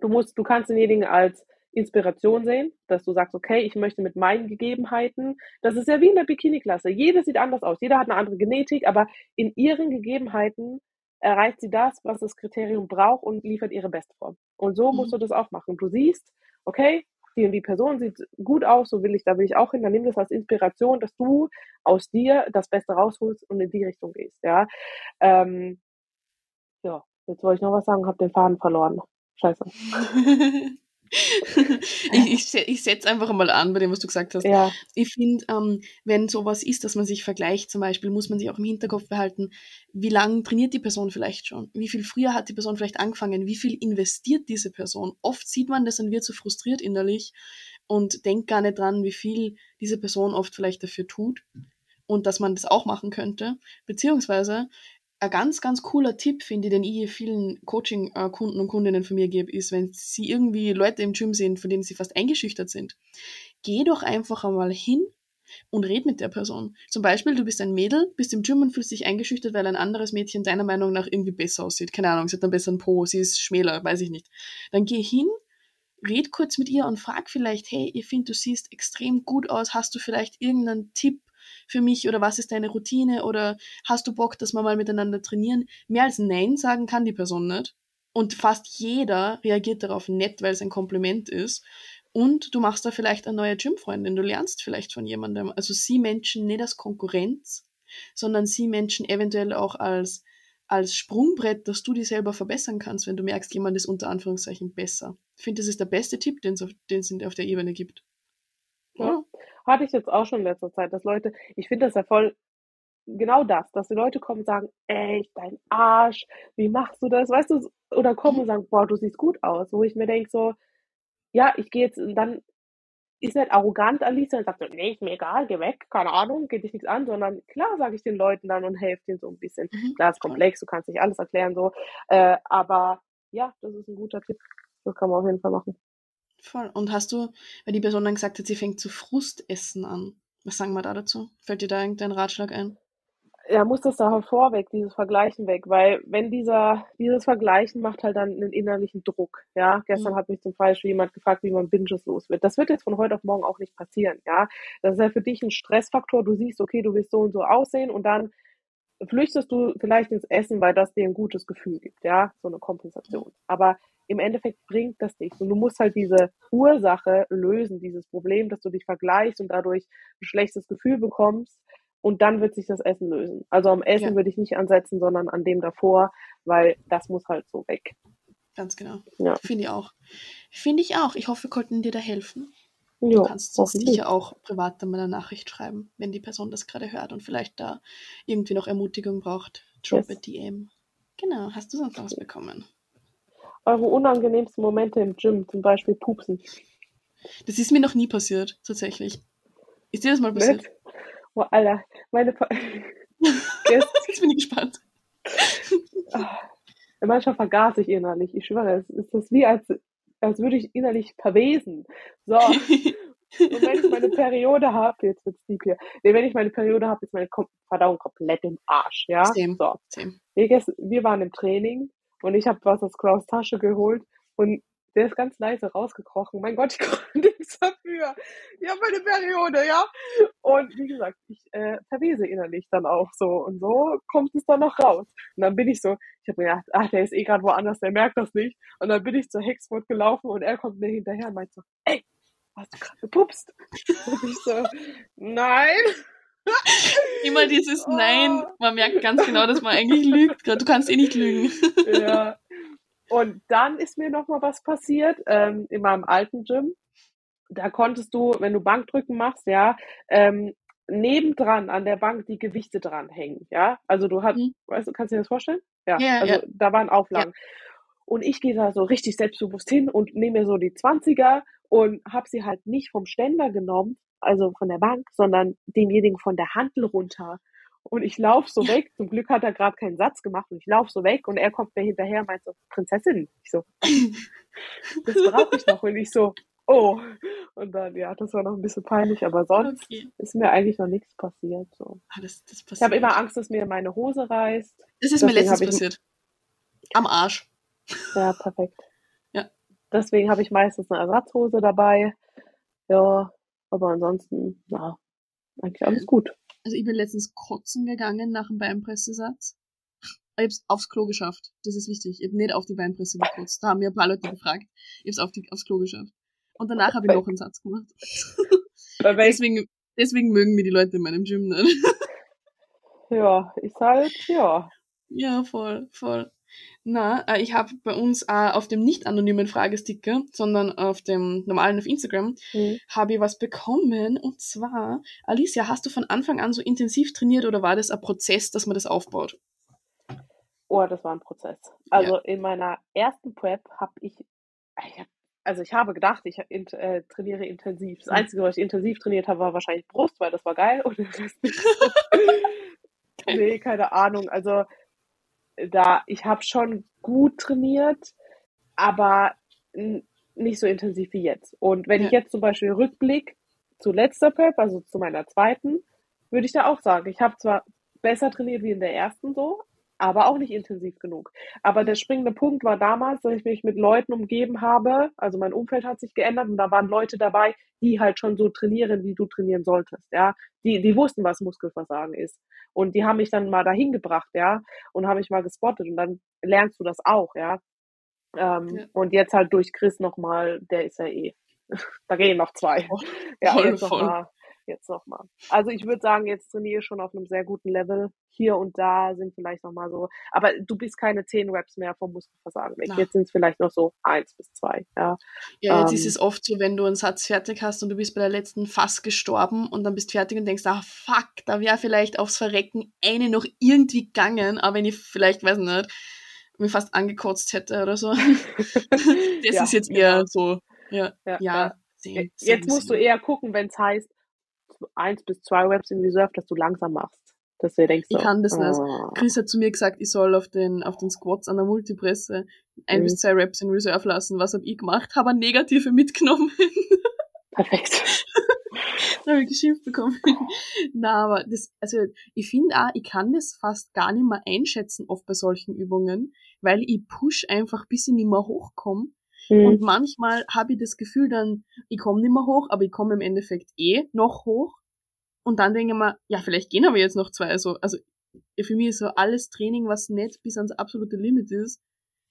Du musst, du kannst denjenigen als Inspiration sehen, dass du sagst, okay, ich möchte mit meinen Gegebenheiten, das ist ja wie in der Bikini-Klasse, jeder sieht anders aus, jeder hat eine andere Genetik, aber in ihren Gegebenheiten erreicht sie das, was das Kriterium braucht und liefert ihre Bestform. Und so mhm. musst du das auch machen. Du siehst, okay, die die Person sieht gut aus, so will ich, da will ich auch hin, dann nimm das als Inspiration, dass du aus dir das Beste rausholst und in die Richtung gehst, ja. Ähm, ja, Jetzt wollte ich noch was sagen, habe den Faden verloren. Scheiße. <laughs> ich, ich, ich setze einfach mal an bei dem, was du gesagt hast. Ja. Ich finde, ähm, wenn sowas ist, dass man sich vergleicht zum Beispiel, muss man sich auch im Hinterkopf behalten, wie lange trainiert die Person vielleicht schon? Wie viel früher hat die Person vielleicht angefangen? Wie viel investiert diese Person? Oft sieht man das und wird so frustriert innerlich und denkt gar nicht dran, wie viel diese Person oft vielleicht dafür tut und dass man das auch machen könnte. Beziehungsweise ein ganz, ganz cooler Tipp, finde ich, den ich vielen Coaching-Kunden und Kundinnen von mir gebe, ist, wenn sie irgendwie Leute im Gym sehen, von denen sie fast eingeschüchtert sind, geh doch einfach einmal hin und red mit der Person. Zum Beispiel, du bist ein Mädel, bist im Gym und fühlst dich eingeschüchtert, weil ein anderes Mädchen deiner Meinung nach irgendwie besser aussieht. Keine Ahnung, sie hat einen besseren Po, sie ist schmäler, weiß ich nicht. Dann geh hin, red kurz mit ihr und frag vielleicht, hey, ich finde, du siehst extrem gut aus, hast du vielleicht irgendeinen Tipp, für mich oder was ist deine Routine oder hast du Bock, dass wir mal miteinander trainieren? Mehr als Nein sagen kann die Person nicht. Und fast jeder reagiert darauf nett, weil es ein Kompliment ist. Und du machst da vielleicht eine neue Gymfreundin. Du lernst vielleicht von jemandem. Also sieh Menschen nicht als Konkurrenz, sondern sieh Menschen eventuell auch als, als Sprungbrett, dass du dich selber verbessern kannst, wenn du merkst, jemand ist unter Anführungszeichen besser. Ich finde, das ist der beste Tipp, den es auf der Ebene gibt. Hatte ich jetzt auch schon in letzter Zeit, dass Leute, ich finde das ja voll genau das, dass die Leute kommen und sagen, ey, dein Arsch, wie machst du das? Weißt du, oder kommen und sagen, boah, du siehst gut aus. Wo ich mir denke, so, ja, ich gehe jetzt, und dann ist nicht arrogant Alice und sagt so, nee, ist mir egal, geh weg, keine Ahnung, geht dich nichts an, sondern klar sage ich den Leuten dann und helfe denen so ein bisschen. Mhm. Klar, ist komplex, du kannst nicht alles erklären, so, äh, aber ja, das ist ein guter Tipp. Das kann man auf jeden Fall machen. Voll. Und hast du, weil die Person dann gesagt hat, sie fängt zu Frustessen an. Was sagen wir da dazu? Fällt dir da irgendein Ratschlag ein? Ja, muss das da vorweg, dieses Vergleichen weg, weil wenn dieser, dieses Vergleichen macht halt dann einen innerlichen Druck, ja. Gestern mhm. hat mich zum Beispiel jemand gefragt, wie man Binges los wird. Das wird jetzt von heute auf morgen auch nicht passieren, ja. Das ist ja für dich ein Stressfaktor. Du siehst, okay, du willst so und so aussehen und dann flüchtest du vielleicht ins Essen, weil das dir ein gutes Gefühl gibt, ja, so eine Kompensation. Aber im Endeffekt bringt das nichts. Und du musst halt diese Ursache lösen, dieses Problem, dass du dich vergleichst und dadurch ein schlechtes Gefühl bekommst. Und dann wird sich das Essen lösen. Also am Essen ja. würde ich nicht ansetzen, sondern an dem davor, weil das muss halt so weg. Ganz genau. Ja. Finde ich auch. Finde ich auch. Ich hoffe, wir konnten dir da helfen. Du kannst sicher auch privat dann mal eine Nachricht schreiben, wenn die Person das gerade hört und vielleicht da irgendwie noch Ermutigung braucht. Drop yes. a DM. Genau. Hast du sonst noch was bekommen? Eure unangenehmsten Momente im Gym, zum Beispiel Pupsen? Das ist mir noch nie passiert, tatsächlich. Ist dir das mal passiert? Nicht? Oh, Alter, meine. Pa <laughs> Jetzt bin ich gespannt. Ah, manchmal vergaß ich innerlich. Ich schwöre, es ist das wie, als, als würde ich innerlich verwesen. So. <laughs> Und wenn ich meine Periode habe, jetzt wird's deep hier. Nee, wenn ich meine Periode habe, ist meine Verdauung komplett im Arsch, ja? Same. So. Same. Wir waren im Training und ich habe was aus Klaus Tasche geholt und der ist ganz leise rausgekrochen. Mein Gott, <laughs> ich konnte nichts dafür. Ich habe meine Periode, ja. Und wie gesagt, ich äh, verwese innerlich dann auch so. Und so kommt es dann noch raus. Und dann bin ich so, ich habe mir gedacht, ach, der ist eh gerade woanders, der merkt das nicht. Und dann bin ich zur Hexfurt gelaufen und er kommt mir hinterher und meint so, ey, hast du gerade gepupst? <laughs> Und ich so, nein. Immer dieses oh. Nein. Man merkt ganz genau, dass man eigentlich lügt. Du kannst eh nicht lügen. Ja. Und dann ist mir nochmal was passiert ähm, in meinem alten Gym. Da konntest du, wenn du Bankdrücken machst, ja, ähm, nebendran an der Bank die Gewichte dranhängen, ja. Also du hast, mhm. weißt du, kannst du dir das vorstellen? Ja. ja also ja. da waren Auflagen. Ja. Und ich gehe da so richtig selbstbewusst hin und nehme mir so die 20er und habe sie halt nicht vom Ständer genommen, also von der Bank, sondern demjenigen von der Handel runter. Und ich laufe so weg. Zum Glück hat er gerade keinen Satz gemacht und ich laufe so weg und er kommt mir hinterher und meint so, Prinzessin. Ich so, <laughs> das brauche ich noch. Und ich so, oh. Und dann, ja, das war noch ein bisschen peinlich, aber sonst okay. ist mir eigentlich noch nichts passiert. So. Ah, das, das passiert. Ich habe immer Angst, dass mir meine Hose reißt. Das ist Deswegen mir letztens passiert. Am Arsch. Ja, perfekt. Ja. Deswegen habe ich meistens eine Ersatzhose dabei. Ja, aber ansonsten, ja, eigentlich alles gut. Also ich bin letztens kotzen gegangen nach dem Beinpressesatz. Ich hab's aufs Klo geschafft. Das ist wichtig. Ich hab nicht auf die Beinpresse gekotzt. Da haben mir ein paar Leute gefragt. Ich hab's auf die, aufs Klo geschafft. Und danach habe ich noch einen Satz gemacht. <laughs> deswegen, deswegen mögen mir die Leute in meinem Gym nicht. ja, ist halt, ja. Ja, voll, voll. Na, äh, ich habe bei uns äh, auf dem nicht anonymen Fragesticker, sondern auf dem normalen auf Instagram, mhm. habe ich was bekommen. Und zwar, Alicia, hast du von Anfang an so intensiv trainiert oder war das ein Prozess, dass man das aufbaut? Oh, das war ein Prozess. Also ja. in meiner ersten Prep habe ich, also ich habe gedacht, ich äh, trainiere intensiv. Das mhm. Einzige, was ich intensiv trainiert habe, war wahrscheinlich Brust, weil das war geil <laughs> und Rest nicht so. <laughs> nee, keine Ahnung. Also da, ich habe schon gut trainiert, aber nicht so intensiv wie jetzt. Und wenn ja. ich jetzt zum Beispiel Rückblick zu letzter Prep, also zu meiner zweiten, würde ich da auch sagen, ich habe zwar besser trainiert wie in der ersten so, aber auch nicht intensiv genug. Aber der springende Punkt war damals, dass ich mich mit Leuten umgeben habe, also mein Umfeld hat sich geändert und da waren Leute dabei, die halt schon so trainieren, wie du trainieren solltest, ja. Die, die wussten, was Muskelversagen ist. Und die haben mich dann mal dahin gebracht, ja, und habe mich mal gespottet und dann lernst du das auch, ja. Ähm, ja. Und jetzt halt durch Chris nochmal, der ist ja eh, <laughs> da gehen noch zwei. Oh, ja, voll, jetzt nochmal jetzt nochmal. Also ich würde sagen, jetzt trainiere ich schon auf einem sehr guten Level. Hier und da sind vielleicht nochmal so, aber du bist keine 10 Reps mehr vom Muskelversagen weg. Jetzt sind es vielleicht noch so eins bis zwei. Ja, ja jetzt ähm, ist es oft so, wenn du einen Satz fertig hast und du bist bei der letzten fast gestorben und dann bist fertig und denkst, ah fuck, da wäre vielleicht aufs Verrecken eine noch irgendwie gegangen, aber wenn ich vielleicht, weiß nicht, mir fast angekotzt hätte oder so. <laughs> das ja, ist jetzt eher genau. so, ja, ja, ja. Sehen, sehen, jetzt musst sehen. du eher gucken, wenn es heißt, eins bis zwei Reps in Reserve, dass du langsam machst. Dass du denkst, ich so, kann das oh. nicht. Chris hat zu mir gesagt, ich soll auf den, auf den Squats an der Multipresse ein mhm. bis zwei Reps in Reserve lassen. Was habe ich gemacht? Habe negative mitgenommen. <laughs> Perfekt. <laughs> da habe ich geschimpft bekommen. <laughs> Na, aber das, also ich finde auch, ich kann das fast gar nicht mehr einschätzen, oft bei solchen Übungen, weil ich push einfach, bis ich nicht mehr hochkomme. Mhm. Und manchmal habe ich das Gefühl dann, ich komme nicht mehr hoch, aber ich komme im Endeffekt eh noch hoch. Und dann denke ich mir, ja, vielleicht gehen aber jetzt noch zwei. Also, also für mich ist so alles Training, was nicht bis ans absolute Limit ist,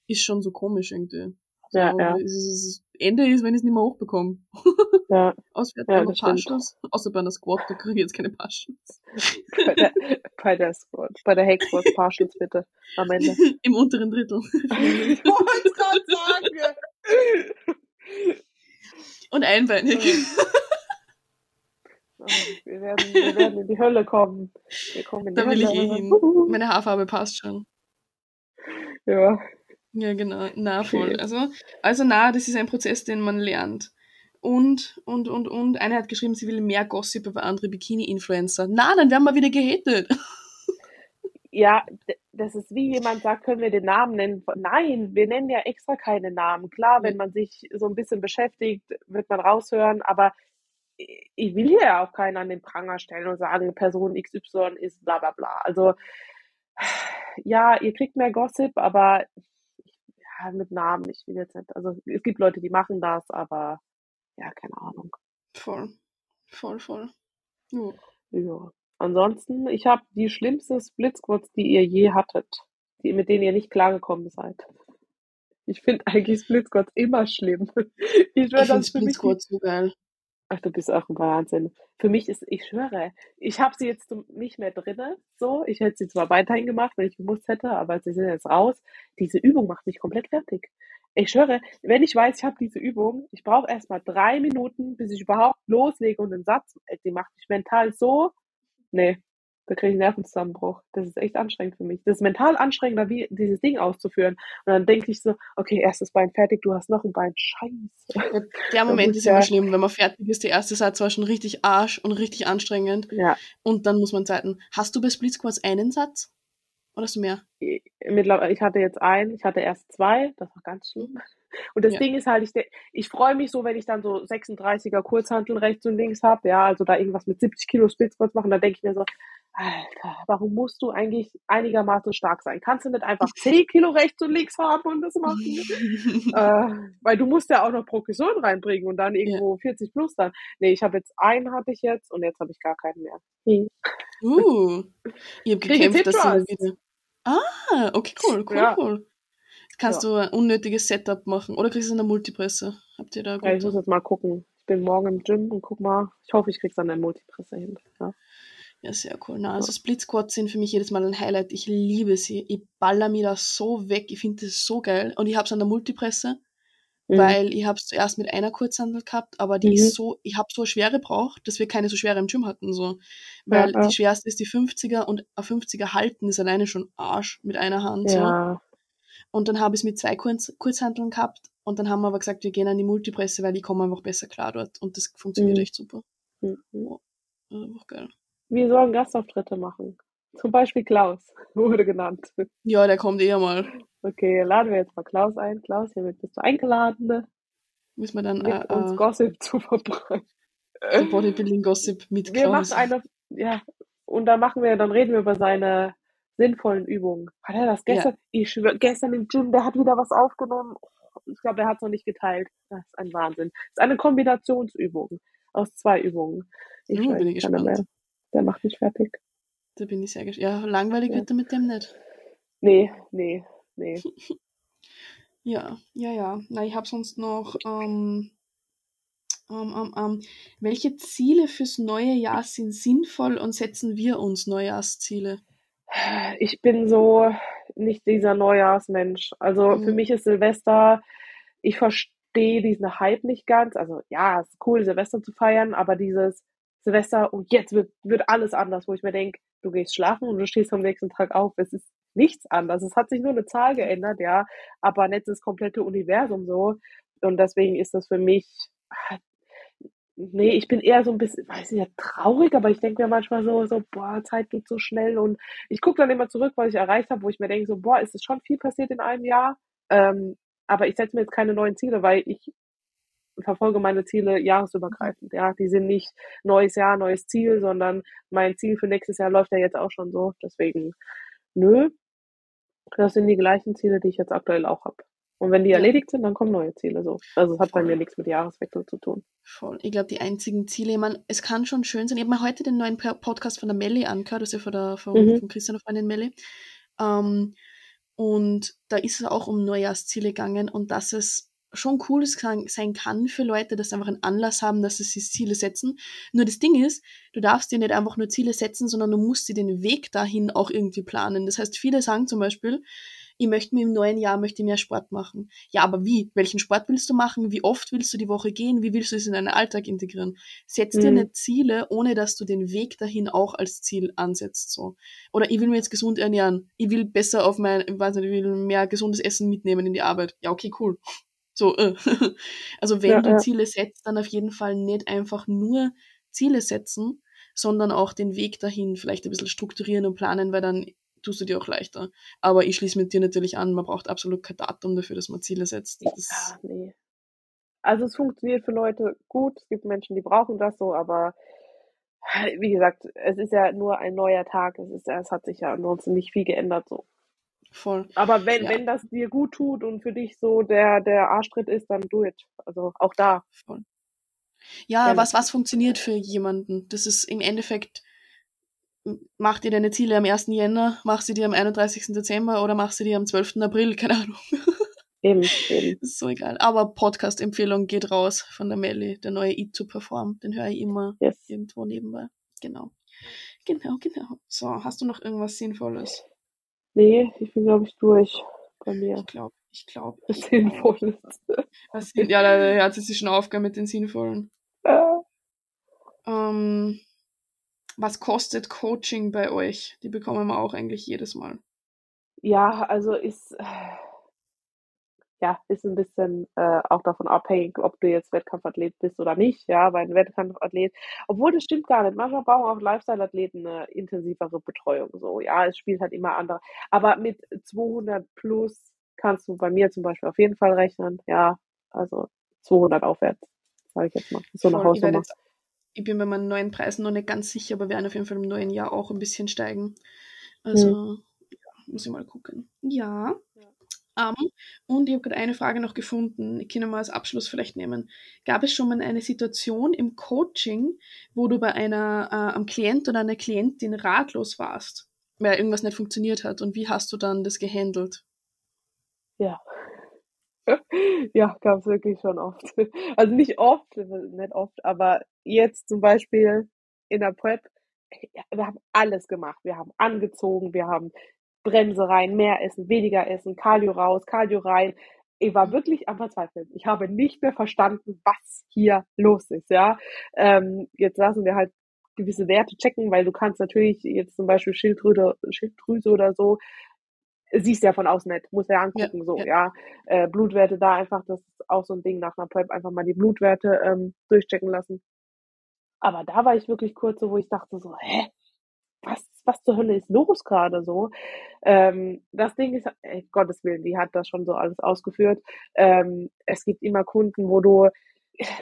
ist schon so komisch irgendwie. So, ja, ja. Das Ende ist, wenn ich es nicht mehr hochbekomme. Ja. <laughs> Auswärts ja, Partials. Außer bei einer Squat, da kriege ich jetzt keine Partials. bei, der, bei der Squat, bei der Hack Squat Partials bitte. Am Ende. <laughs> Im unteren Drittel. ich wollte gerade sagen. Und einbeinig. <laughs> Wir werden, wir werden in die Hölle kommen. Wir kommen in die da will Hölle. ich eh hin. Meine Haarfarbe passt schon. Ja. Ja, genau. Na, voll. Also, also na, das ist ein Prozess, den man lernt. Und, und, und, und. Eine hat geschrieben, sie will mehr Gossip über andere Bikini-Influencer. Na, dann werden wir wieder gehatet. Ja, das ist wie jemand sagt, können wir den Namen nennen? Nein, wir nennen ja extra keine Namen. Klar, wenn man sich so ein bisschen beschäftigt, wird man raushören, aber ich will hier ja auch keinen an den Pranger stellen und sagen, Person XY ist bla bla bla. Also ja, ihr kriegt mehr Gossip, aber ja, mit Namen, ich will jetzt nicht. Also es gibt Leute, die machen das, aber ja, keine Ahnung. Voll. Voll, voll. Ja. ja. Ansonsten, ich habe die schlimmste Splitsquads, die ihr je hattet, die, mit denen ihr nicht klargekommen seid. Ich finde eigentlich Splitsquads immer schlimm. <laughs> Ich, ich finde Splitsquads so geil. Ach, du bist auch ein Wahnsinn. Für mich ist, ich schwöre, ich habe sie jetzt nicht mehr drinne. So, ich hätte sie zwar weiterhin gemacht, wenn ich gewusst hätte, aber sie sind jetzt raus. Diese Übung macht mich komplett fertig. Ich schwöre, wenn ich weiß, ich habe diese Übung, ich brauche erstmal drei Minuten, bis ich überhaupt loslege und einen Satz, die macht mich mental so, nee, da kriege ich Nervenzusammenbruch. Das ist echt anstrengend für mich. Das ist mental anstrengender, wie dieses Ding auszuführen. Und dann denke ich so, okay, erstes Bein fertig, du hast noch ein Bein, scheiße. Der <laughs> Moment ist, ja immer schlimm, wenn man fertig ist. Der erste Satz war schon richtig arsch und richtig anstrengend. Ja. Und dann muss man Zeiten. Hast du bei Split Squats einen Satz? Oder hast du mehr? Mittlerweile, ich hatte jetzt einen, ich hatte erst zwei, das war ganz schlimm. Und das ja. Ding ist halt, ich, ich freue mich so, wenn ich dann so 36er Kurzhanteln rechts und links habe, ja, also da irgendwas mit 70 Kilo Split Squats machen, da denke ich mir so, Alter, warum musst du eigentlich einigermaßen stark sein? Kannst du nicht einfach <laughs> 10 Kilo rechts und links haben und das machen? <laughs> äh, weil du musst ja auch noch Progression reinbringen und dann irgendwo ja. 40 plus dann. Nee, ich habe jetzt einen hatte ich jetzt und jetzt habe ich gar keinen mehr. Hm. Uh, ihr habt gekämpft, dass du wieder... Ah, okay, cool, cool, ja. cool. Kannst ja. du ein unnötiges Setup machen oder kriegst du eine Multipresse? Habt ihr da Ja, ich muss jetzt mal gucken. Ich bin morgen im Gym und guck mal. Ich hoffe, ich krieg's an der Multipresse hin. Ja. Ja, sehr cool. Na, also Split Squats sind für mich jedes Mal ein Highlight. Ich liebe sie. Ich baller mir das so weg. Ich finde das so geil. Und ich habe es an der Multipresse, mhm. weil ich habe es zuerst mit einer Kurzhandel gehabt, aber die mhm. ist so, ich habe so eine schwere braucht, dass wir keine so schwere im Gym hatten. So. Weil ja, die schwerste ist die 50er und auf 50er halten ist alleine schon Arsch mit einer Hand. Ja. So. Und dann habe ich es mit zwei Kurz Kurzhandeln gehabt und dann haben wir aber gesagt, wir gehen an die Multipresse, weil die kommen einfach besser klar dort. Und das funktioniert mhm. echt super. Mhm. Oh, einfach geil. Wir sollen Gastauftritte machen. Zum Beispiel Klaus <laughs> wurde genannt. Ja, der kommt eher mal. Okay, laden wir jetzt mal Klaus ein. Klaus, hiermit bist du eingeladen. Müssen wir dann äh, uns äh, Gossip zu verbreiten. Bodybuilding-Gossip mit Klaus. Wir machen eine, ja, und dann machen wir, dann reden wir über seine sinnvollen Übungen. Hat er das gestern? Ja. Ich schwör, gestern im Gym, der hat wieder was aufgenommen. Ich glaube, er hat es noch nicht geteilt. Das ist ein Wahnsinn. Das ist eine Kombinationsübung aus zwei Übungen. Ich uh, bin ich gespannt. Mehr. Der macht mich fertig. Da bin ich sehr gespannt. Ja, langweilig ja. wird er mit dem nicht. Nee, nee, nee. <laughs> ja, ja, ja. Na, ich habe sonst noch. Ähm, ähm, ähm, ähm, welche Ziele fürs neue Jahr sind sinnvoll und setzen wir uns Neujahrsziele? Ich bin so nicht dieser Neujahrsmensch. Also mhm. für mich ist Silvester, ich verstehe diesen Hype nicht ganz. Also ja, es ist cool, Silvester zu feiern, aber dieses, Silvester und jetzt wird, wird alles anders, wo ich mir denke, du gehst schlafen und du stehst am nächsten Tag auf. Es ist nichts anders. Es hat sich nur eine Zahl geändert, ja, aber nicht das komplette Universum so. Und deswegen ist das für mich, nee, ich bin eher so ein bisschen, weiß nicht, traurig, aber ich denke mir manchmal so, so, boah, Zeit geht so schnell und ich gucke dann immer zurück, was ich erreicht habe, wo ich mir denke, so, boah, ist es schon viel passiert in einem Jahr. Ähm, aber ich setze mir jetzt keine neuen Ziele, weil ich verfolge meine Ziele jahresübergreifend. Ja, die sind nicht neues Jahr, neues Ziel, sondern mein Ziel für nächstes Jahr läuft ja jetzt auch schon so. Deswegen, nö, das sind die gleichen Ziele, die ich jetzt aktuell auch habe. Und wenn die ja. erledigt sind, dann kommen neue Ziele so. Also es hat Voll. bei mir nichts mit Jahreswechsel zu tun. Voll. Ich glaube, die einzigen Ziele, man, es kann schon schön sein. Ich habe mir heute den neuen Podcast von der Melli angehört, das ist ja von, der, von, mhm. von Christian und Freundin Melli. Ähm, und da ist es auch um Neujahrsziele gegangen und dass es schon cool sein kann für Leute, dass sie einfach einen Anlass haben, dass sie sich Ziele setzen. Nur das Ding ist, du darfst dir nicht einfach nur Ziele setzen, sondern du musst dir den Weg dahin auch irgendwie planen. Das heißt, viele sagen zum Beispiel, ich möchte mir im neuen Jahr möchte mehr Sport machen. Ja, aber wie? Welchen Sport willst du machen? Wie oft willst du die Woche gehen? Wie willst du es in deinen Alltag integrieren? Setz mhm. dir nicht Ziele, ohne dass du den Weg dahin auch als Ziel ansetzt, so. Oder ich will mir jetzt gesund ernähren. Ich will besser auf mein, ich weiß nicht, ich will mehr gesundes Essen mitnehmen in die Arbeit. Ja, okay, cool. So, äh. <laughs> also wenn ja, du ja. Ziele setzt, dann auf jeden Fall nicht einfach nur Ziele setzen, sondern auch den Weg dahin vielleicht ein bisschen strukturieren und planen, weil dann tust du dir auch leichter. Aber ich schließe mit dir natürlich an, man braucht absolut kein Datum dafür, dass man Ziele setzt. Ja, nee. Also es funktioniert für Leute gut, es gibt Menschen, die brauchen das so, aber wie gesagt, es ist ja nur ein neuer Tag, es, ist, es hat sich ja ansonsten nicht viel geändert so. Voll. Aber wenn, ja. wenn das dir gut tut und für dich so der, der Arschtritt ist, dann do it. Also auch da. Voll. Ja, was, was funktioniert für jemanden? Das ist im Endeffekt, mach dir deine Ziele am 1. Jänner, mach sie dir am 31. Dezember oder mach sie dir am 12. April, keine Ahnung. <laughs> Eben, eben. Ist so egal. Aber Podcast-Empfehlung geht raus von der Melli, der neue Eat to Perform. Den höre ich immer yes. irgendwo nebenbei. Genau. Genau, genau. So, hast du noch irgendwas Sinnvolles? Nee, ich bin, glaube ich, durch bei mir. Ich glaube, ich glaube. Das Sinnvollste. Das, ja, da hat sie sich schon aufgehört mit den Sinnvollen. Äh. Ähm, was kostet Coaching bei euch? Die bekommen wir auch eigentlich jedes Mal. Ja, also ist ja, ist ein bisschen äh, auch davon abhängig, ob du jetzt Wettkampfathlet bist oder nicht. Ja, weil ein Wettkampfathlet, obwohl das stimmt gar nicht. Manchmal brauchen auch Lifestyle-Athleten eine intensivere Betreuung. So, ja, es spielt halt immer andere. Aber mit 200 plus kannst du bei mir zum Beispiel auf jeden Fall rechnen. Ja, also 200 aufwärts, sage ich jetzt mal. So eine Hausnummer. Ich, bin bei meinen neuen Preisen noch nicht ganz sicher, aber werden auf jeden Fall im neuen Jahr auch ein bisschen steigen. Also, hm. ja, muss ich mal gucken. Ja. ja. Um, und ich habe gerade eine Frage noch gefunden, ich kann mal als Abschluss vielleicht nehmen. Gab es schon mal eine Situation im Coaching, wo du bei einer äh, am Klient oder einer Klientin ratlos warst, weil irgendwas nicht funktioniert hat und wie hast du dann das gehandelt? Ja. <laughs> ja, gab es wirklich schon oft. <laughs> Also nicht oft, nicht oft, aber jetzt zum Beispiel in der Prep wir haben alles gemacht. Wir haben angezogen, wir haben Bremse rein, mehr essen, weniger essen, Cardio raus, Cardio rein. Ich war wirklich am Verzweifeln. Ich habe nicht mehr verstanden, was hier los ist, ja. Ähm, jetzt lassen wir halt gewisse Werte checken, weil du kannst natürlich jetzt zum Beispiel Schilddrüse, Schilddrüse oder so, siehst ja von außen nicht, musst ja angucken, ja, so, ja. ja. Äh, Blutwerte da einfach, das ist auch so ein Ding nach einer Prep, einfach mal die Blutwerte ähm, durchchecken lassen. Aber da war ich wirklich kurz so, wo ich dachte so, hä, was, was zur Hölle ist los gerade so? Ähm, das Ding ist, ey, Gottes Willen, die hat das schon so alles ausgeführt. Ähm, es gibt immer Kunden, wo du,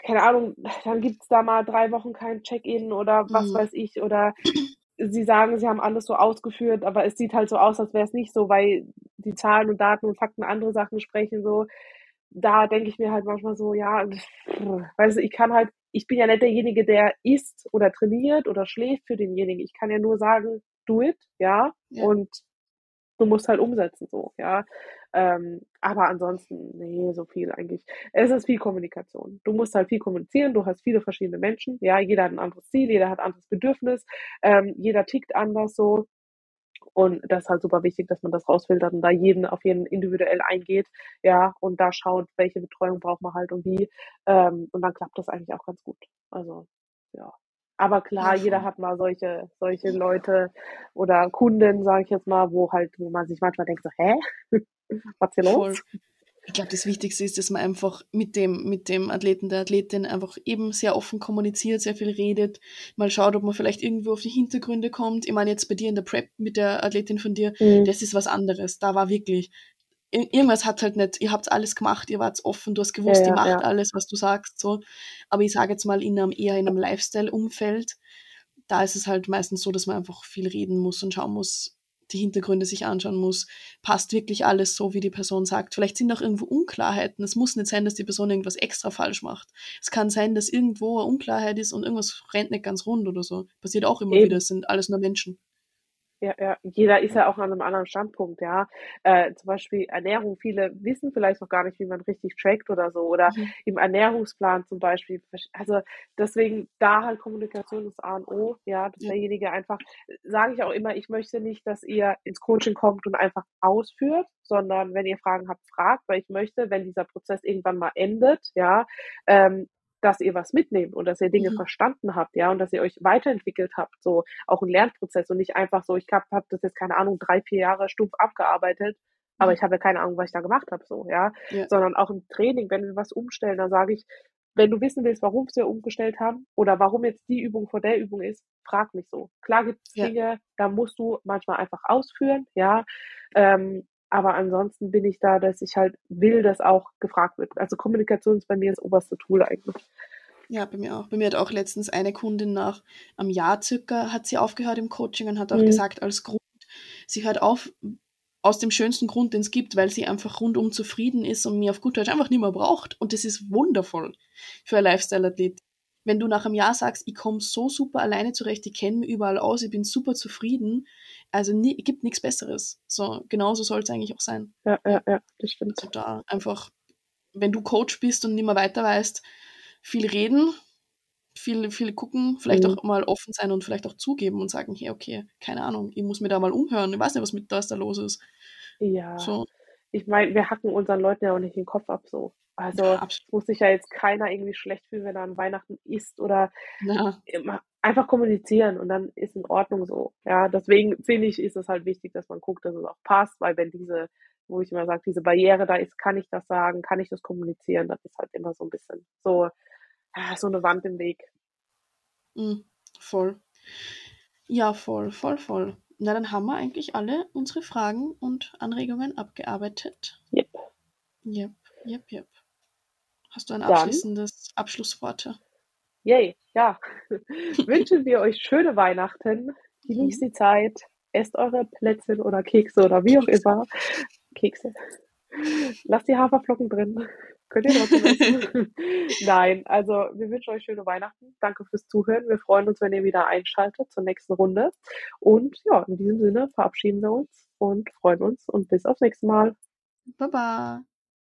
keine Ahnung, dann gibt's da mal drei Wochen kein Check-in oder was mhm. weiß ich, oder sie sagen, sie haben alles so ausgeführt, aber es sieht halt so aus, als wäre es nicht so, weil die Zahlen und Daten und Fakten andere Sachen sprechen so. Da denke ich mir halt manchmal so, ja, weißt du, ich kann halt, ich bin ja nicht derjenige, der isst oder trainiert oder schläft für denjenigen. Ich kann ja nur sagen, do it, ja, ja. und du musst halt umsetzen, so, ja. Ähm, aber ansonsten, nee, so viel eigentlich. Es ist viel Kommunikation. Du musst halt viel kommunizieren, du hast viele verschiedene Menschen, ja, jeder hat ein anderes Ziel, jeder hat ein anderes Bedürfnis, ähm, jeder tickt anders so. Und das ist halt super wichtig, dass man das rausfiltert und da jeden auf jeden individuell eingeht, ja, und da schaut, welche Betreuung braucht man halt und wie. Ähm, und dann klappt das eigentlich auch ganz gut. Also, ja. Aber klar, ja, jeder hat mal solche, solche Leute oder Kunden, sage ich jetzt mal, wo halt, wo man sich manchmal denkt, so, hä? Was hier los? Ich glaube, das Wichtigste ist, dass man einfach mit dem, mit dem Athleten, der Athletin einfach eben sehr offen kommuniziert, sehr viel redet, mal schaut, ob man vielleicht irgendwo auf die Hintergründe kommt. Ich meine, jetzt bei dir in der Prep mit der Athletin von dir, mhm. das ist was anderes. Da war wirklich, irgendwas hat halt nicht, ihr habt alles gemacht, ihr wart offen, du hast gewusst, ja, ihr macht ja. alles, was du sagst, so. Aber ich sage jetzt mal in einem, eher in einem Lifestyle-Umfeld, da ist es halt meistens so, dass man einfach viel reden muss und schauen muss, die Hintergründe sich anschauen muss, passt wirklich alles so, wie die Person sagt. Vielleicht sind auch irgendwo Unklarheiten. Es muss nicht sein, dass die Person irgendwas extra falsch macht. Es kann sein, dass irgendwo eine Unklarheit ist und irgendwas rennt nicht ganz rund oder so. Passiert auch immer Eben. wieder. Es sind alles nur Menschen. Ja, ja, jeder ist ja auch an einem anderen Standpunkt, ja. Äh, zum Beispiel Ernährung, viele wissen vielleicht noch gar nicht, wie man richtig trackt oder so. Oder mhm. im Ernährungsplan zum Beispiel. Also deswegen da halt Kommunikation ist A und O, ja, dass ja. derjenige einfach, sage ich auch immer, ich möchte nicht, dass ihr ins Coaching kommt und einfach ausführt, sondern wenn ihr Fragen habt, fragt, weil ich möchte, wenn dieser Prozess irgendwann mal endet, ja, ähm, dass ihr was mitnehmt und dass ihr Dinge mhm. verstanden habt, ja, und dass ihr euch weiterentwickelt habt, so auch ein Lernprozess und nicht einfach so, ich habe hab das jetzt keine Ahnung drei vier Jahre stumpf abgearbeitet, aber mhm. ich habe ja keine Ahnung, was ich da gemacht habe, so, ja? ja, sondern auch im Training, wenn wir was umstellen, dann sage ich, wenn du wissen willst, warum wir umgestellt haben oder warum jetzt die Übung vor der Übung ist, frag mich so. Klar gibt es ja. Dinge, da musst du manchmal einfach ausführen, ja. Ähm, aber ansonsten bin ich da, dass ich halt will, dass auch gefragt wird. Also Kommunikation ist bei mir das oberste Tool eigentlich. Ja, bei mir auch. Bei mir hat auch letztens eine Kundin nach einem Jahr circa, hat sie aufgehört im Coaching und hat auch mhm. gesagt, als Grund, sie hört auf aus dem schönsten Grund, den es gibt, weil sie einfach rundum zufrieden ist und mir auf gut Deutsch einfach nicht mehr braucht. Und das ist wundervoll für ein Lifestyle-Athlet wenn du nach einem Jahr sagst, ich komme so super alleine zurecht, ich kenne mich überall aus, ich bin super zufrieden, also nie, gibt nichts Besseres. So, genauso soll es eigentlich auch sein. Ja, ja, ja, das stimmt. Also da einfach, wenn du Coach bist und nicht mehr weiter weißt, viel reden, viel, viel gucken, vielleicht mhm. auch mal offen sein und vielleicht auch zugeben und sagen, hey, okay, keine Ahnung, ich muss mir da mal umhören, ich weiß nicht, was mit was da los ist. Ja. So. Ich meine, wir hacken unseren Leuten ja auch nicht den Kopf ab so. Also ja, muss sich ja jetzt keiner irgendwie schlecht fühlen, wenn er an Weihnachten isst oder ja. einfach kommunizieren und dann ist in Ordnung so. Ja, deswegen finde ich, ist es halt wichtig, dass man guckt, dass es auch passt, weil wenn diese, wo ich immer sage, diese Barriere da ist, kann ich das sagen, kann ich das kommunizieren, das ist halt immer so ein bisschen so, so eine Wand im Weg. Mhm, voll. Ja, voll, voll, voll. Na, dann haben wir eigentlich alle unsere Fragen und Anregungen abgearbeitet. Yep. Yep, yep, yep. Hast du ein abschließendes Dann, Abschlussworte? Yay, ja. <laughs> Wünschen wir euch schöne Weihnachten. Genießt mhm. die Zeit. Esst eure Plätzchen oder Kekse oder wie auch immer. Kekse. Lasst die Haferflocken drin. Könnt ihr trotzdem essen. <laughs> Nein, also wir wünschen euch schöne Weihnachten. Danke fürs Zuhören. Wir freuen uns, wenn ihr wieder einschaltet zur nächsten Runde. Und ja, in diesem Sinne verabschieden wir uns und freuen uns und bis aufs nächste Mal. Baba.